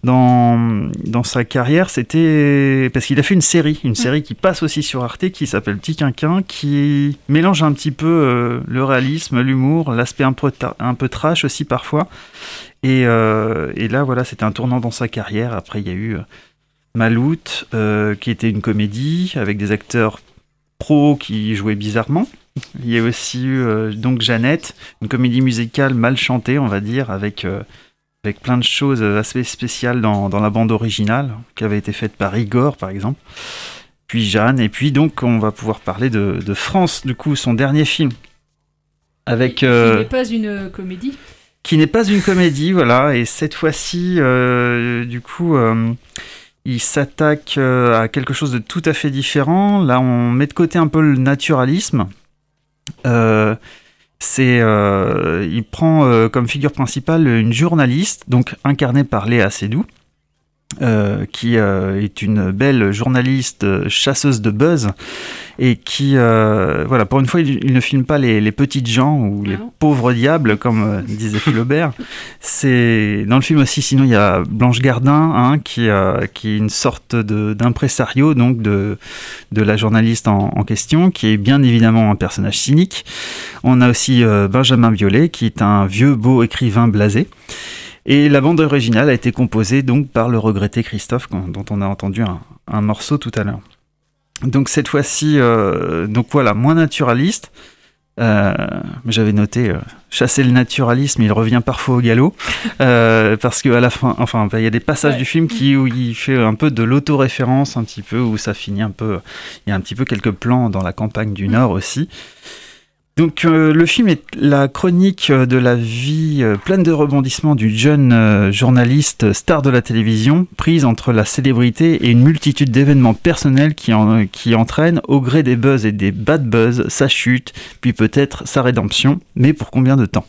dans, dans sa carrière. C'était parce qu'il a fait une série, une série qui passe aussi sur Arte, qui s'appelle Petit Quinquin, qui mélange un petit peu euh, le réalisme, l'humour, l'aspect un peu, un peu trash aussi parfois. Et, euh, et là, voilà, c'était un tournant dans sa carrière. Après, il y a eu euh, Maloute, euh, qui était une comédie avec des acteurs pros qui jouaient bizarrement. Il y a aussi eu euh, donc Jeannette, une comédie musicale mal chantée, on va dire, avec, euh, avec plein de choses euh, assez spéciales dans, dans la bande originale, qui avait été faite par Igor, par exemple. Puis Jeanne, et puis donc on va pouvoir parler de, de France, du coup, son dernier film. Avec. Qui euh, n'est pas une comédie. qui n'est pas une comédie, voilà, et cette fois-ci, du coup, il s'attaque à quelque chose de tout à fait différent. Là, on met de côté un peu le naturalisme. Euh, c'est, euh, il prend euh, comme figure principale une journaliste, donc incarnée par Léa Seydoux, euh, qui euh, est une belle journaliste euh, chasseuse de buzz et qui, euh, voilà, pour une fois, il, il ne filme pas les, les petites gens ou les pauvres diables, comme disait Flaubert. C'est dans le film aussi. Sinon, il y a Blanche Gardin, hein, qui, qui est une sorte d'impresario, donc de de la journaliste en, en question, qui est bien évidemment un personnage cynique. On a aussi Benjamin Biolay, qui est un vieux beau écrivain blasé. Et la bande originale a été composée donc par le regretté Christophe, dont on a entendu un, un morceau tout à l'heure. Donc cette fois-ci, euh, donc voilà, moins naturaliste. Euh, J'avais noté euh, chasser le naturalisme, il revient parfois au galop parce que à la fin, enfin, il y a des passages du film qui où il fait un peu de l'autoréférence un petit peu où ça finit un peu. Il y a un petit peu quelques plans dans la campagne du Nord aussi. Donc euh, le film est la chronique euh, de la vie euh, pleine de rebondissements du jeune journaliste star de la télévision, prise entre la célébrité et une multitude d'événements personnels qui, qui entraînent, au gré des buzz et des bad buzz, sa chute, puis peut-être sa rédemption, mais pour combien de temps?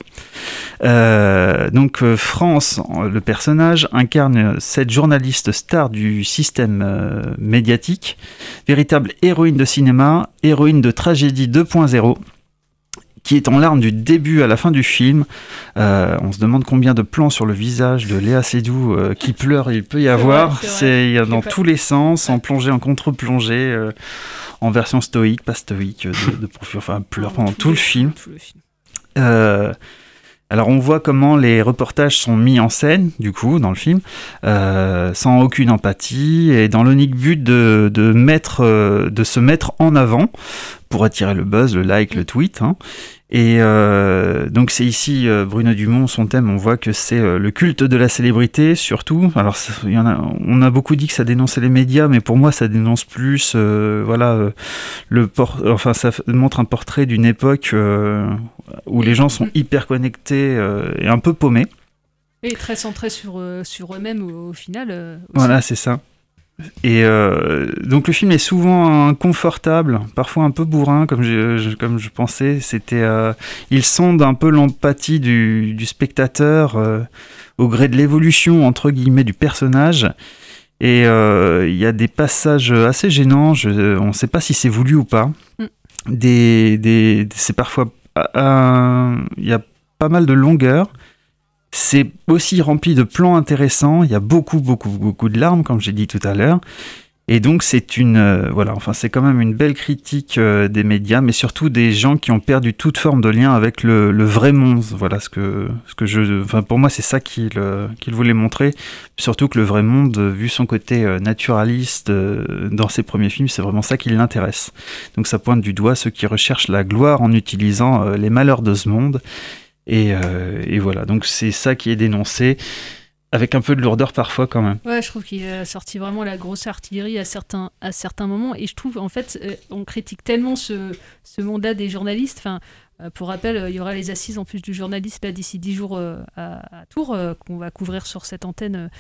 Donc France, le personnage, incarne cette journaliste star du système médiatique, véritable héroïne de cinéma, héroïne de tragédie 2.0 qui est en larmes du début à la fin du film. Euh, on se demande combien de plans sur le visage de Léa Seydoux euh, qui pleure il peut y avoir. c'est dans tous les sens, en plongée, en contre-plongée, euh, en version stoïque, pas stoïque, de, de enfin pleure pendant tout le film. Alors on voit comment les reportages sont mis en scène, du coup, dans le film, euh, sans aucune empathie et dans l'unique but de, de, mettre, de se mettre en avant pour attirer le buzz, le like, le tweet. hein. Et euh, donc c'est ici euh, Bruno Dumont, son thème, on voit que c'est euh, le culte de la célébrité surtout. Alors ça- il y en a, on a beaucoup dit que ça dénonçait les médias, mais pour moi ça dénonce plus, voilà, le por- enfin ça montre un portrait d'une époque où les gens sont hyper connectés et un peu paumés. Et très centré sur, sur eux-mêmes au, au final. Voilà, c'est ça. Et euh, donc le film est souvent inconfortable, parfois un peu bourrin, comme je, je- comme je pensais. C'était, euh, il sonde un peu l'empathie du, du spectateur euh, au gré de l'évolution entre guillemets du personnage. Et euh, il y a des passages assez gênants, je- on ne sait pas si c'est voulu ou pas. Mm. Des, des, c'est parfois. Il y a pas mal de longueur. C'est aussi rempli de plans intéressants. Il y a beaucoup, beaucoup, beaucoup de larmes, comme j'ai dit tout à l'heure. Et donc c'est une, euh, voilà, enfin c'est quand même une belle critique euh, des médias, mais surtout des gens qui ont perdu toute forme de lien avec le, vrai monde. Voilà ce que, ce que je, enfin pour moi c'est ça qu'il qu'il voulait montrer. Surtout que le vrai monde, vu son côté euh, naturaliste dans ses premiers films, c'est vraiment ça qui l'intéresse. Donc ça pointe du doigt ceux qui recherchent la gloire en utilisant les malheurs de ce monde. Et, euh, et voilà, donc c'est ça qui est dénoncé, avec un peu de lourdeur parfois quand même. Ouais, je trouve qu'il a sorti vraiment la grosse artillerie à certains, à certains moments. Et je trouve, en fait, euh, on critique tellement ce, ce monde-là des journalistes. Enfin, euh, pour rappel, il y aura les assises en plus du journaliste d'ici 10 jours à, Tours, qu'on va couvrir sur cette antenne.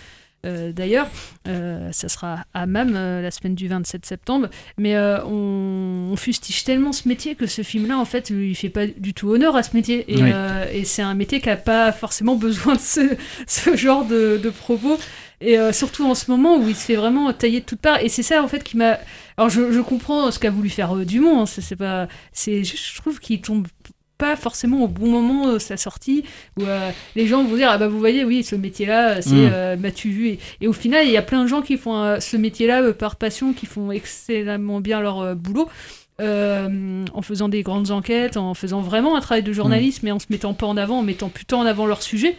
Euh, D'ailleurs, Euh, ça sera à MAM euh, la semaine du 27 septembre. Mais on, on fustige tellement ce métier que ce film-là, en fait, il fait pas du tout honneur à ce métier. Et, Oui. et c'est un métier qui n'a pas forcément besoin de ce, ce genre de, de propos. Et euh, surtout en ce moment où il se fait vraiment tailler de toutes parts. Et c'est ça, en fait, qui m'a. Alors, je, je comprends ce qu'a voulu faire euh, Dumont. hein, c'est pas. C'est je trouve qu'il tombe pas forcément au bon moment de sa sortie où euh, les gens vont dire ah bah vous voyez oui ce métier là c'est Mm. euh, m'as-tu vu et, et au final il y a plein de gens qui font euh, ce métier là par passion qui font excellemment bien leur euh, boulot euh, en faisant des grandes enquêtes en faisant vraiment un travail de journalisme et en se mettant pas en avant en mettant plutôt en avant leur sujet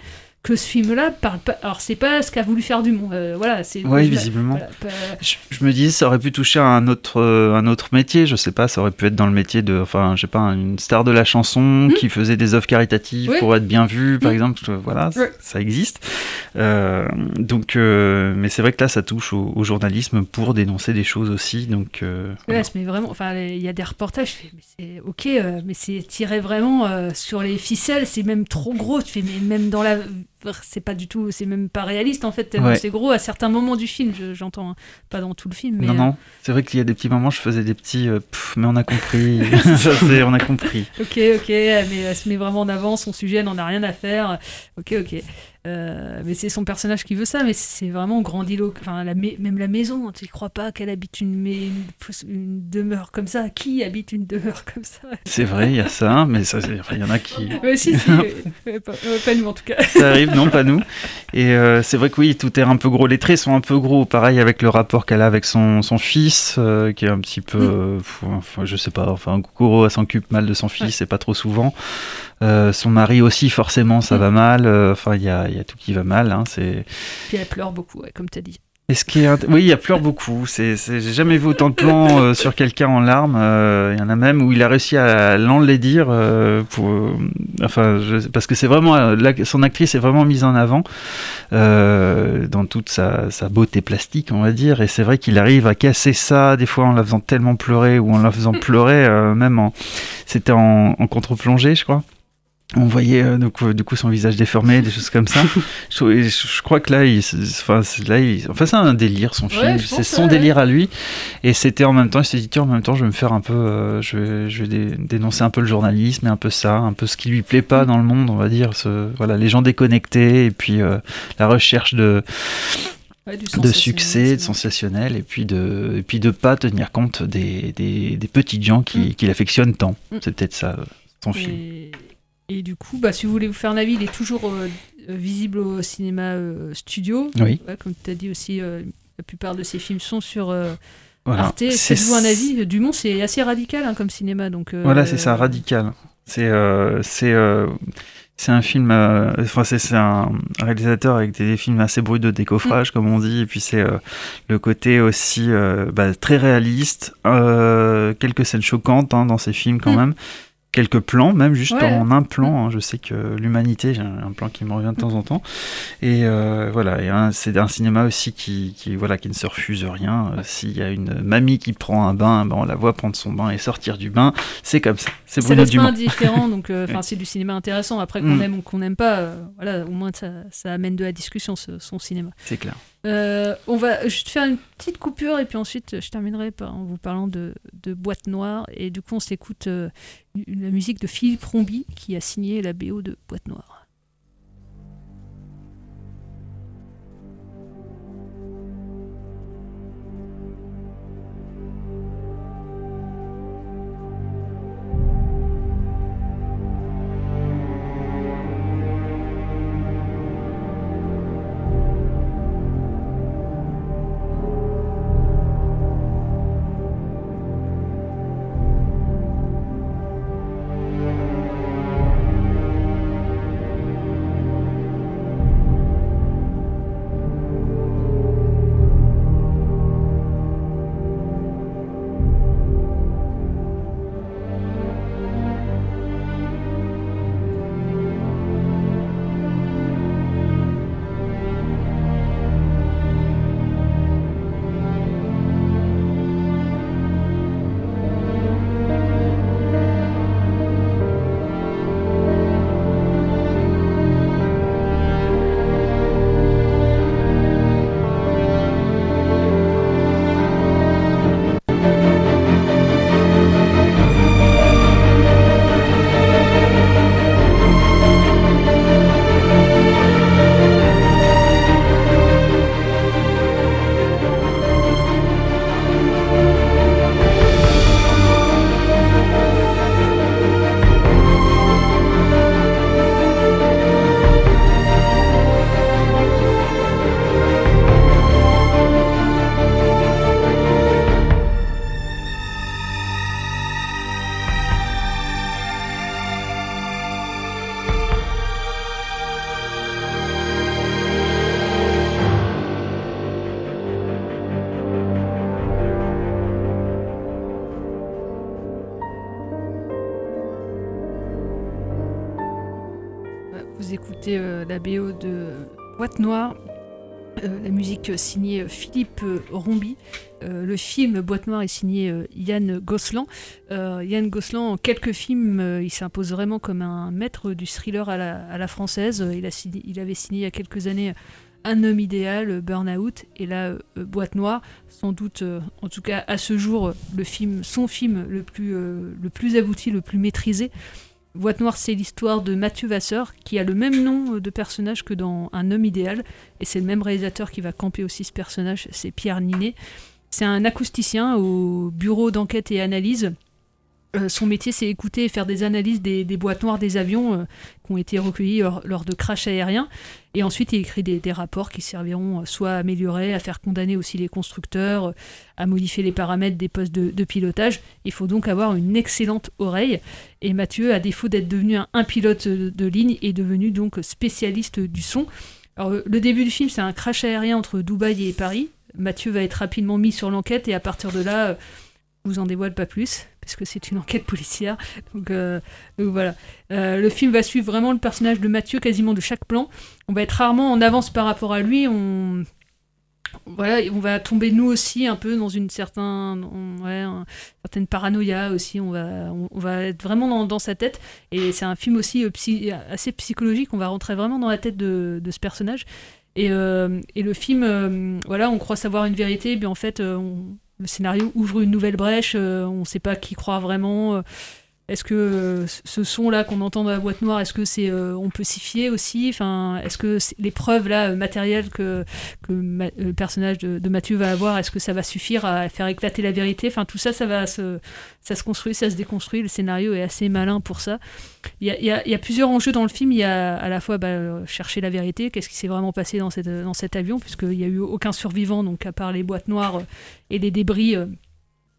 que ce film là parle pas alors c'est pas ce qu'a voulu faire Dumont euh, voilà c'est Oui, visiblement. voilà, pas- Je, je me disais, ça aurait pu toucher à un autre, euh, un autre métier, je sais pas, ça aurait pu être dans le métier de, enfin, je sais pas, une star de la chanson qui faisait des œuvres caritatives Hmm. Oui. pour être bien vue, par Mm. exemple, euh, voilà, ça existe. Euh, donc, mais c'est vrai que là, ça touche au, au journalisme pour dénoncer des choses aussi, donc. Ouais, mais vraiment, enfin, il y a des reportages, je fais, mais ok, mais c'est tiré vraiment sur les ficelles, c'est même trop gros. Tu fais, mais même dans la, c'est pas du tout, c'est même pas réaliste en fait, tellement Ouais. c'est gros à certains moments du film. je- J'entends, hein, pas dans tout le film, mais non, euh, non, c'est vrai qu'il y a des petits moments, je faisais des petits, euh, pff, mais on a compris, ça c'est, on a compris. Ok, ok, mais elle se met vraiment en avant, son sujet n'en a rien à faire. Ok, ok. Euh, mais c'est son personnage qui veut ça, mais c'est vraiment grandiloque. Enfin, la même la maison, tu ne crois pas qu'elle habite une, mai- une, une demeure comme ça Qui habite une demeure comme ça? C'est vrai, il y a ça, mais ça, il y en a qui. Ouais, si, si, euh, pas, euh, pas nous en tout cas. Ça arrive, non, pas nous. Et euh, c'est vrai que oui, tout est un peu gros. Les traits sont un peu gros. Pareil avec le rapport qu'elle a avec son, son fils, euh, qui est un petit peu, enfin, je sais pas, enfin, Kokoro elle s'occupe mal de son fils, et pas trop souvent. Son mari aussi, forcément, ça va mal. Enfin, il y a, y a tout qui va mal. Hein, c'est. Puis elle pleure beaucoup, ouais, comme tu as dit. Et ce qui est oui, il y a pleure beaucoup. C'est, c'est- j'ai jamais vu autant de plans euh, sur quelqu'un en larmes. Euh, Il y en a même où il a réussi à l'enlaidir euh, pour, euh, enfin, je- parce que c'est vraiment son actrice est vraiment mise en avant dans toute sa, sa beauté plastique, on va dire. Et c'est vrai qu'il arrive à casser ça des fois en la faisant tellement pleurer ou en la faisant pleurer, même en, c'était en, en contre-plongée, je crois. On voyait euh, donc, euh, du coup son visage déformé, des choses comme ça. je, crois que là, il, enfin, c'est- là, il- enfin, c'est un délire son film, c'est son ouais, délire à lui. Et c'était en même temps, il s'est dit tiens, en même temps, je vais me faire un peu, euh, je vais, je vais dé- dénoncer un peu le journalisme et un peu ça, un peu ce qui lui plaît pas dans le monde, on va dire, ce, voilà, les gens déconnectés et puis la recherche de Ouais, succès, de sensationnel, et puis de, et puis de pas tenir compte des, des, des petites gens qui, Mm. qui l'affectionnent tant. Mm. C'est peut-être ça, son film. Et, du coup, bah, si vous voulez vous faire un avis, il est toujours euh, euh, visible au cinéma euh, studio. Oui. Ouais, comme tu as dit aussi, euh, la plupart de ses films sont sur Voilà. Arte. C'est- Faites-vous un avis. Dumont, c'est assez radical hein, comme cinéma. Donc, Voilà, c'est ça, radical. C'est c'est c'est un film, enfin c'est un réalisateur avec des, films assez bruts de Mm. décoffrage, comme on dit, et puis c'est le côté aussi bah, très réaliste, quelques scènes choquantes hein, dans ses films quand Mm. même. Quelques plans, même juste Ouais. en un plan. hein. Je sais que l'humanité, j'ai un plan qui me revient de temps en temps. Et euh, voilà, et c'est un cinéma aussi qui, qui, voilà, qui ne se refuse rien. Euh, S'il y a une mamie qui prend un bain, ben, on la voit prendre son bain et sortir du bain. C'est comme ça. C'est Bruno Dumont. indifférent, donc euh, c'est du cinéma intéressant. Après qu'on Mm. aime ou qu'on n'aime pas, euh, voilà, au moins ça, ça amène de la discussion ce- son cinéma. C'est clair. Euh, on va juste faire une petite coupure et puis ensuite je terminerai par, en vous parlant de, Boîte Noire et du coup on s'écoute euh, la musique de Philippe Rombi qui a signé la BO de Boîte Noire. Écoutez euh, la BO de Boîte Noire, euh, la musique signée Philippe euh, Rombi. Le film Boîte Noire est signé Yann Gosselin. Yann Gosselin, en quelques films, il s'impose vraiment comme un maître du thriller à la, française. Il, il avait signé il y a quelques années Un homme idéal, Burnout, et là Boîte Noire, sans doute, en tout cas à ce jour, le film, son film le plus, le plus abouti, le plus maîtrisé. Boîte Noire, c'est l'histoire de Mathieu Vasseur, qui a le même nom euh, de personnage que dans Un homme idéal, et c'est le même réalisateur qui va camper aussi ce personnage, c'est Pierre Ninet. C'est un acousticien au bureau d'enquête et analyse. Euh, son métier, c'est écouter et faire des analyses des, boîtes noires des avions euh, qui ont été recueillis lors, de crashs aériens. Et ensuite, il écrit des, rapports qui serviront euh, soit à améliorer, à faire condamner aussi les constructeurs, à modifier les paramètres des postes de, pilotage. Il faut donc avoir une excellente oreille. Et Mathieu, à défaut d'être devenu un, pilote de, ligne, est devenu donc spécialiste du son. Alors, le début du film, c'est un crash aérien entre Dubaï et Paris. Mathieu va être rapidement mis sur l'enquête et à partir de là, vous en dévoile pas plus parce que c'est une enquête policière. Donc, euh, voilà. Euh, le film va suivre vraiment le personnage de Mathieu quasiment de chaque plan. On va être rarement en avance par rapport à lui. On voilà, on va tomber nous aussi un peu dans une certaine, certaine paranoïa aussi. On va, on, va être vraiment dans, sa tête. Et c'est un film aussi euh, assez psychologique. On va rentrer vraiment dans la tête de, ce personnage. Et, et le film, voilà, on croit savoir une vérité, mais en fait, on- le scénario ouvre une nouvelle brèche. euh, on ne sait pas qui croire vraiment. Est-ce que euh, ce son là qu'on entend dans la boîte noire, est-ce que c'est euh, on peut s'y fier aussi? Enfin, est-ce que c'est- les preuves là euh, matérielles que que le personnage de, Mathieu va avoir, est-ce que ça va suffire à faire éclater la vérité? Enfin, tout ça, ça va se ça se construit, ça se déconstruit. Le scénario est assez malin pour ça. Il y a, plusieurs enjeux dans le film. Il y a à la fois bah, chercher la vérité, qu'est-ce qui s'est vraiment passé dans, cette, dans cet avion, puisqu'il n'y a eu aucun survivant, donc à part les boîtes noires et les débris.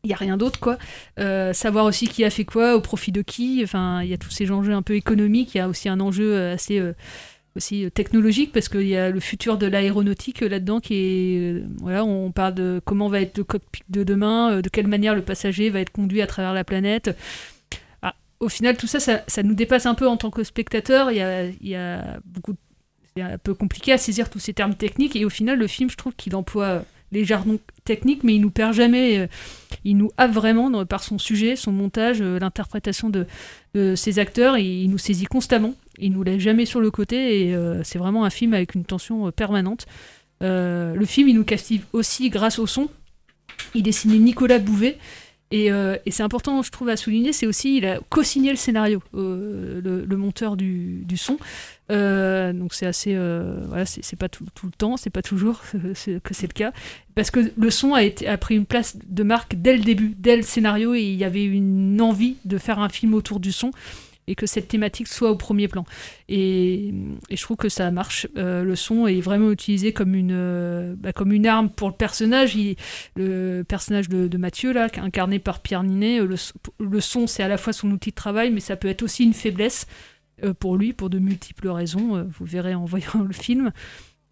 Il n'y a rien d'autre, quoi. Euh, savoir aussi qui a fait quoi, au profit de qui. Enfin, il y a tous ces enjeux un peu économiques. Il y a aussi un enjeu euh, assez euh, aussi technologique parce qu'il y a le futur de l'aéronautique là-dedans qui voilà on parle de comment va être le cockpit de demain de quelle manière le passager va être conduit à travers la planète Ah, au final tout ça, ça nous dépasse un peu en tant que spectateur a, il y a beaucoup c'est un peu compliqué à saisir tous ces termes techniques et au final le film je trouve qu'il emploie les jargons techniques mais il nous perd jamais euh, il nous happe vraiment par son sujet son montage euh, l'interprétation de, ses acteurs et il nous saisit constamment il nous laisse jamais sur le côté et euh, c'est vraiment un film avec une tension permanente. Le film il nous captive aussi grâce au son. Il est signé Nicolas Bouvet et, euh, et c'est important, je trouve, à souligner, c'est aussi, il a co-signé le scénario, euh, le, monteur du, son. Euh, donc c'est assez, voilà, c'est pas tout, tout le temps, c'est pas toujours que c'est le cas, parce que le son a, été, a pris une place de marque dès le début, dès le scénario, et il y avait une envie de faire un film autour du son et que cette thématique soit au premier plan. Et, je trouve que ça marche. Euh, le son est vraiment utilisé comme une, euh, bah, comme une arme pour le personnage. Le personnage de, Mathieu, là, incarné par Pierre Ninet, euh, le, son, c'est à la fois son outil de travail, mais ça peut être aussi une faiblesse pour lui, pour de multiples raisons. Vous verrez en voyant le film.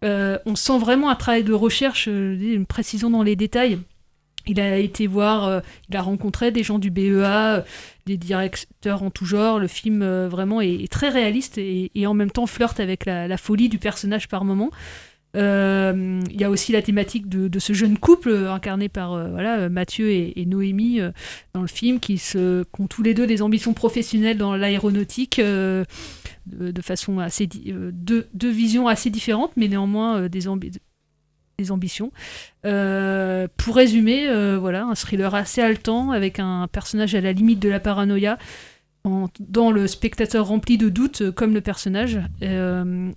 On sent vraiment un travail de recherche, une précision dans les détails. Il a été voir, euh, il a rencontré des gens du BEA, euh, des directeurs en tout genre. Le film euh, vraiment est, très réaliste et, en même temps flirte avec la, folie du personnage par moment. Euh, Il y a aussi la thématique de, ce jeune couple incarné par Mathieu et, Noémie dans le film qui, se, ont tous les deux des ambitions professionnelles dans l'aéronautique de, façon assez deux, visions assez différentes mais néanmoins des, ambi- des ambitions. Euh, pour résumer, euh, voilà, un thriller assez haletant avec un personnage à la limite de la paranoïa, dans le spectateur rempli de doutes, euh, comme le personnage.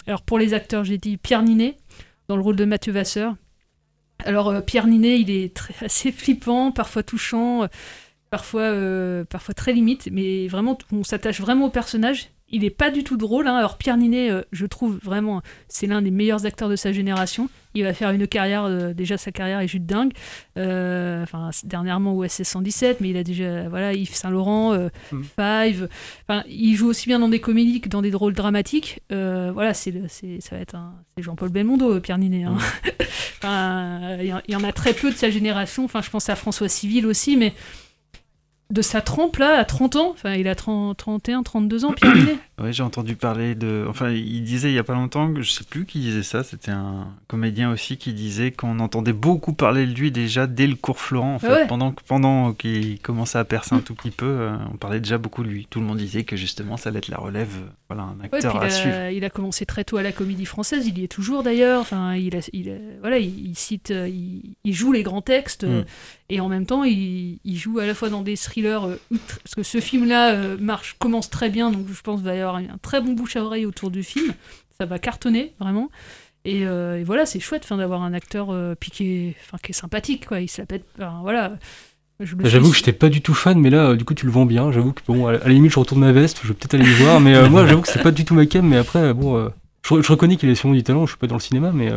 Alors pour les acteurs, j'ai dit Pierre Ninet dans le rôle de Mathieu Vasseur. Alors Pierre Ninet, il est assez flippant, parfois touchant, parfois, parfois très limite, mais vraiment, on s'attache vraiment au personnage. Il n'est pas du tout drôle. hein. Alors Pierre Ninet, euh, je trouve vraiment, c'est l'un des meilleurs acteurs de sa génération. Il va faire une carrière, euh, déjà sa carrière est juste dingue. Euh, Enfin, dernièrement au SS 117, mais il a déjà, voilà, Yves Saint Laurent, euh, Five. Enfin, il joue aussi bien dans des comédies que dans des rôles dramatiques. Voilà, c'est, ça va être un, c'est Jean-Paul Belmondo, Pierre Ninet. hein. Enfin, il y y en a très peu de sa génération. Enfin, je pense à François Civil aussi, mais de sa trempe là, à 30 ans, enfin il a 30, 31, 32 ans, Pierre Ninet. Ouais, j'ai entendu parler de. Enfin, il disait il y a pas longtemps, je sais plus qui disait ça, c'était un comédien aussi qui disait qu'on entendait beaucoup parler de lui déjà dès le cours Florent. En fait, Ouais. pendant, pendant qu'il commençait à percer un tout petit peu, euh, on parlait déjà beaucoup de lui. Tout le monde disait que justement ça allait être la relève. euh, Voilà, un Ouais, acteur il, à suivre. a, il a commencé très tôt à la comédie française, il y est toujours d'ailleurs. Enfin, il, a- il a- voilà, il, il cite, euh, il, il joue les grands textes Mm. et en même temps, il, il joue à la fois dans des thrillers. parce que ce film-là marche, commence très bien, donc je pense qu'il va y avoir un très bon bouche à oreille autour du film. Ça va cartonner vraiment. Et, euh, et voilà, c'est chouette d'avoir un acteur euh, est, enfin, qui est sympathique, quoi. Il se la pète. enfin, voilà. J'avoue que j'étais pas du tout fan, mais là, euh, du coup, tu le vends bien. J'avoue que, bon, à la limite, je retourne ma veste, je vais peut-être aller le voir, mais euh, moi, j'avoue que c'est pas du tout ma cam, mais après, bon, euh, je, je reconnais qu'il a sûrement du talent, je suis pas dans le cinéma, mais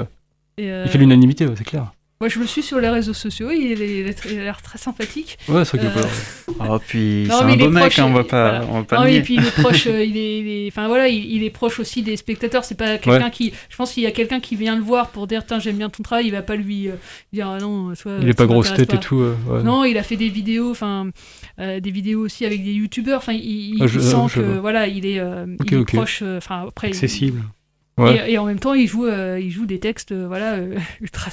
il fait l'unanimité, ouais, c'est clair. Moi, je le suis sur les réseaux sociaux, il, est- il est- il a l'air très sympathique. Ouais, c'est vrai qu'il est Euh, pas- Oh, puis Non, c'est un il est beau mec, proche, hein, on va euh, pas, voilà. on va pas Non, le et puis il est proche, euh, il est, il est- enfin voilà, il, il est proche aussi des spectateurs. C'est pas quelqu'un Ouais. qui, je pense qu'il y a quelqu'un qui vient le voir pour dire, tiens, j'aime bien ton travail. Il va pas lui euh, dire, ah non, soit. Il est pas grosse tête et tout, euh, ouais, non, il a fait des vidéos, enfin euh, des vidéos aussi avec des youtubeurs. Enfin, il, il- Ah, je- il sent ah, je que vois. voilà, il est, euh, il proche. euh, Enfin après, il- Accessible. Ouais. Et, et en même temps, il joue, euh, il joue des textes euh, voilà, euh, ultra,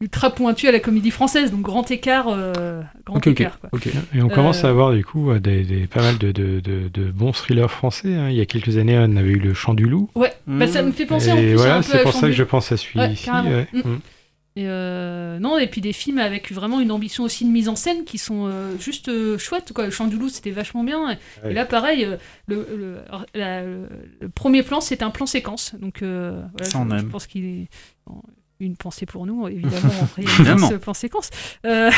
ultra pointus à la comédie française, donc grand écart. euh, grand écart quoi. ok. Et on commence à avoir du coup des, des- pas mal de, de- de- de bons thrillers français. hein. Il y a quelques années, on avait eu le Chant du Loup. Ouais, bah, ça me fait penser en Et plus voilà, un peu c'est à pour ça que je pense à celui Ouais, Et euh, non, et puis des films avec vraiment une ambition aussi de mise en scène qui sont euh, juste euh, chouettes. Quoi. Le Chant du Loup, c'était vachement bien. Et, Ouais. et là, pareil, le, le- la- le- le premier plan, c'est un plan séquence. Donc, euh, voilà, Ça, on je, je pense qu'il est bon, une pensée pour nous, évidemment, en ce plan séquence. Euh,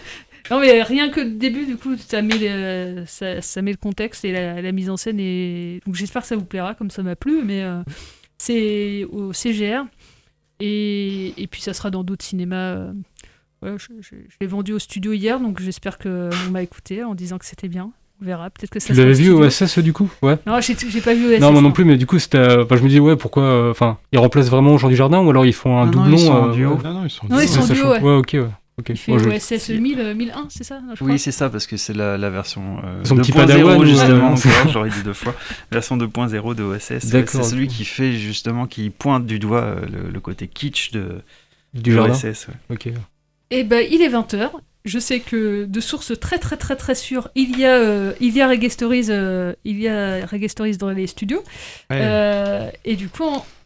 non, mais rien que le début, du coup, ça met, le, ça, ça met le contexte et la, la mise en scène. Et... Donc, j'espère que ça vous plaira, comme ça m'a plu. Mais euh, c'est au CGR. Et, et puis ça sera dans d'autres cinémas. euh, voilà, je je- je l'ai vendu au studio hier, donc j'espère qu'on m'a écouté en disant que c'était bien. On verra. Peut-être que ça Tu l'avais au vu au. SS du coup? Ouais. Non, j'ai pas vu OSS. Non, moi non plus, mais du coup, c'était. Enfin, je me disais, ouais, pourquoi. euh, Enfin, ils remplacent vraiment Jean du Jardin ou alors ils font un Non, non, doublon ils sont en euh, duo. ouais. Non, non, ils sont Non, ils sont en duo, ouais. ok, ouais. Ok. Il fait OSS 1000, euh, 1001, c'est ça je Oui, c'est ça, parce que c'est la, la version euh, Son petit 2.0, padawan, ou, justement, j'aurais dit deux fois. Version 2.0 de OSS. C'est celui qui fait justement, qui pointe du doigt euh, le, le côté kitsch de, Du de. OSS. ouais. Ok. Eh ben, il est 20h. Je sais que de sources très très très très sûres, il y a, euh, il y a Reggae Stories, euh, il y a Reggae Stories dans les studios. Ouais. Euh, et du coup,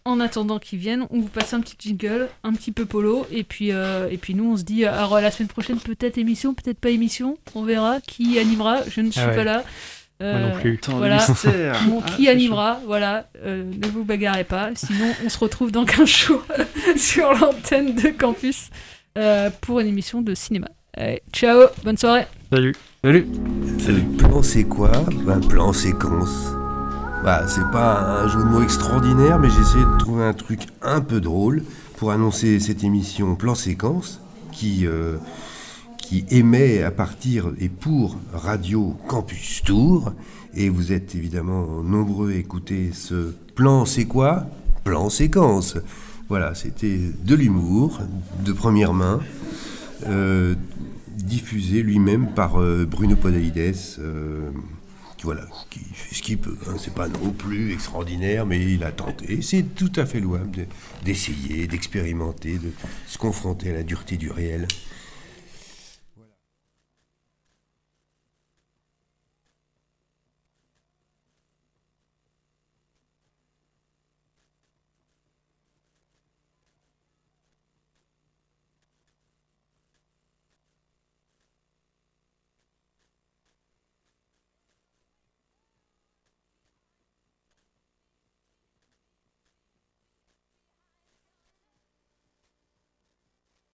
en attendant qu'ils viennent, on vous passe un petit jingle, un petit peu polo, et puis, euh, et puis nous on se dit, euh, alors la semaine prochaine peut-être émission, peut-être pas émission, on verra qui animera. Je ne suis Ah ouais. pas là. Moi non plus. Voilà. Bon, Ah, qui animera, voilà, euh, ne vous bagarrez pas, sinon on se retrouve dans 15 jours sur l'antenne de campus euh, pour une émission de cinéma. Allez, ciao, bonne soirée. Salut. Salut. Le plan c'est quoi Ben plan séquence. Bah c'est pas un jeu de mots extraordinaire, mais j'ai essayé de trouver un truc un peu drôle pour annoncer cette émission plan séquence qui euh, émet à partir et pour Radio Campus Tour. Et vous êtes évidemment nombreux à écouter ce plan c'est quoi? Plan séquence. Voilà, c'était de l'humour de première main. euh, diffusé lui-même par euh, Bruno Podalides, qui, voilà, fait ce qu'il peut. hein. C'est pas non plus extraordinaire, mais il a tenté. C'est tout à fait louable de- d'essayer, d'expérimenter, de se confronter à la dureté du réel.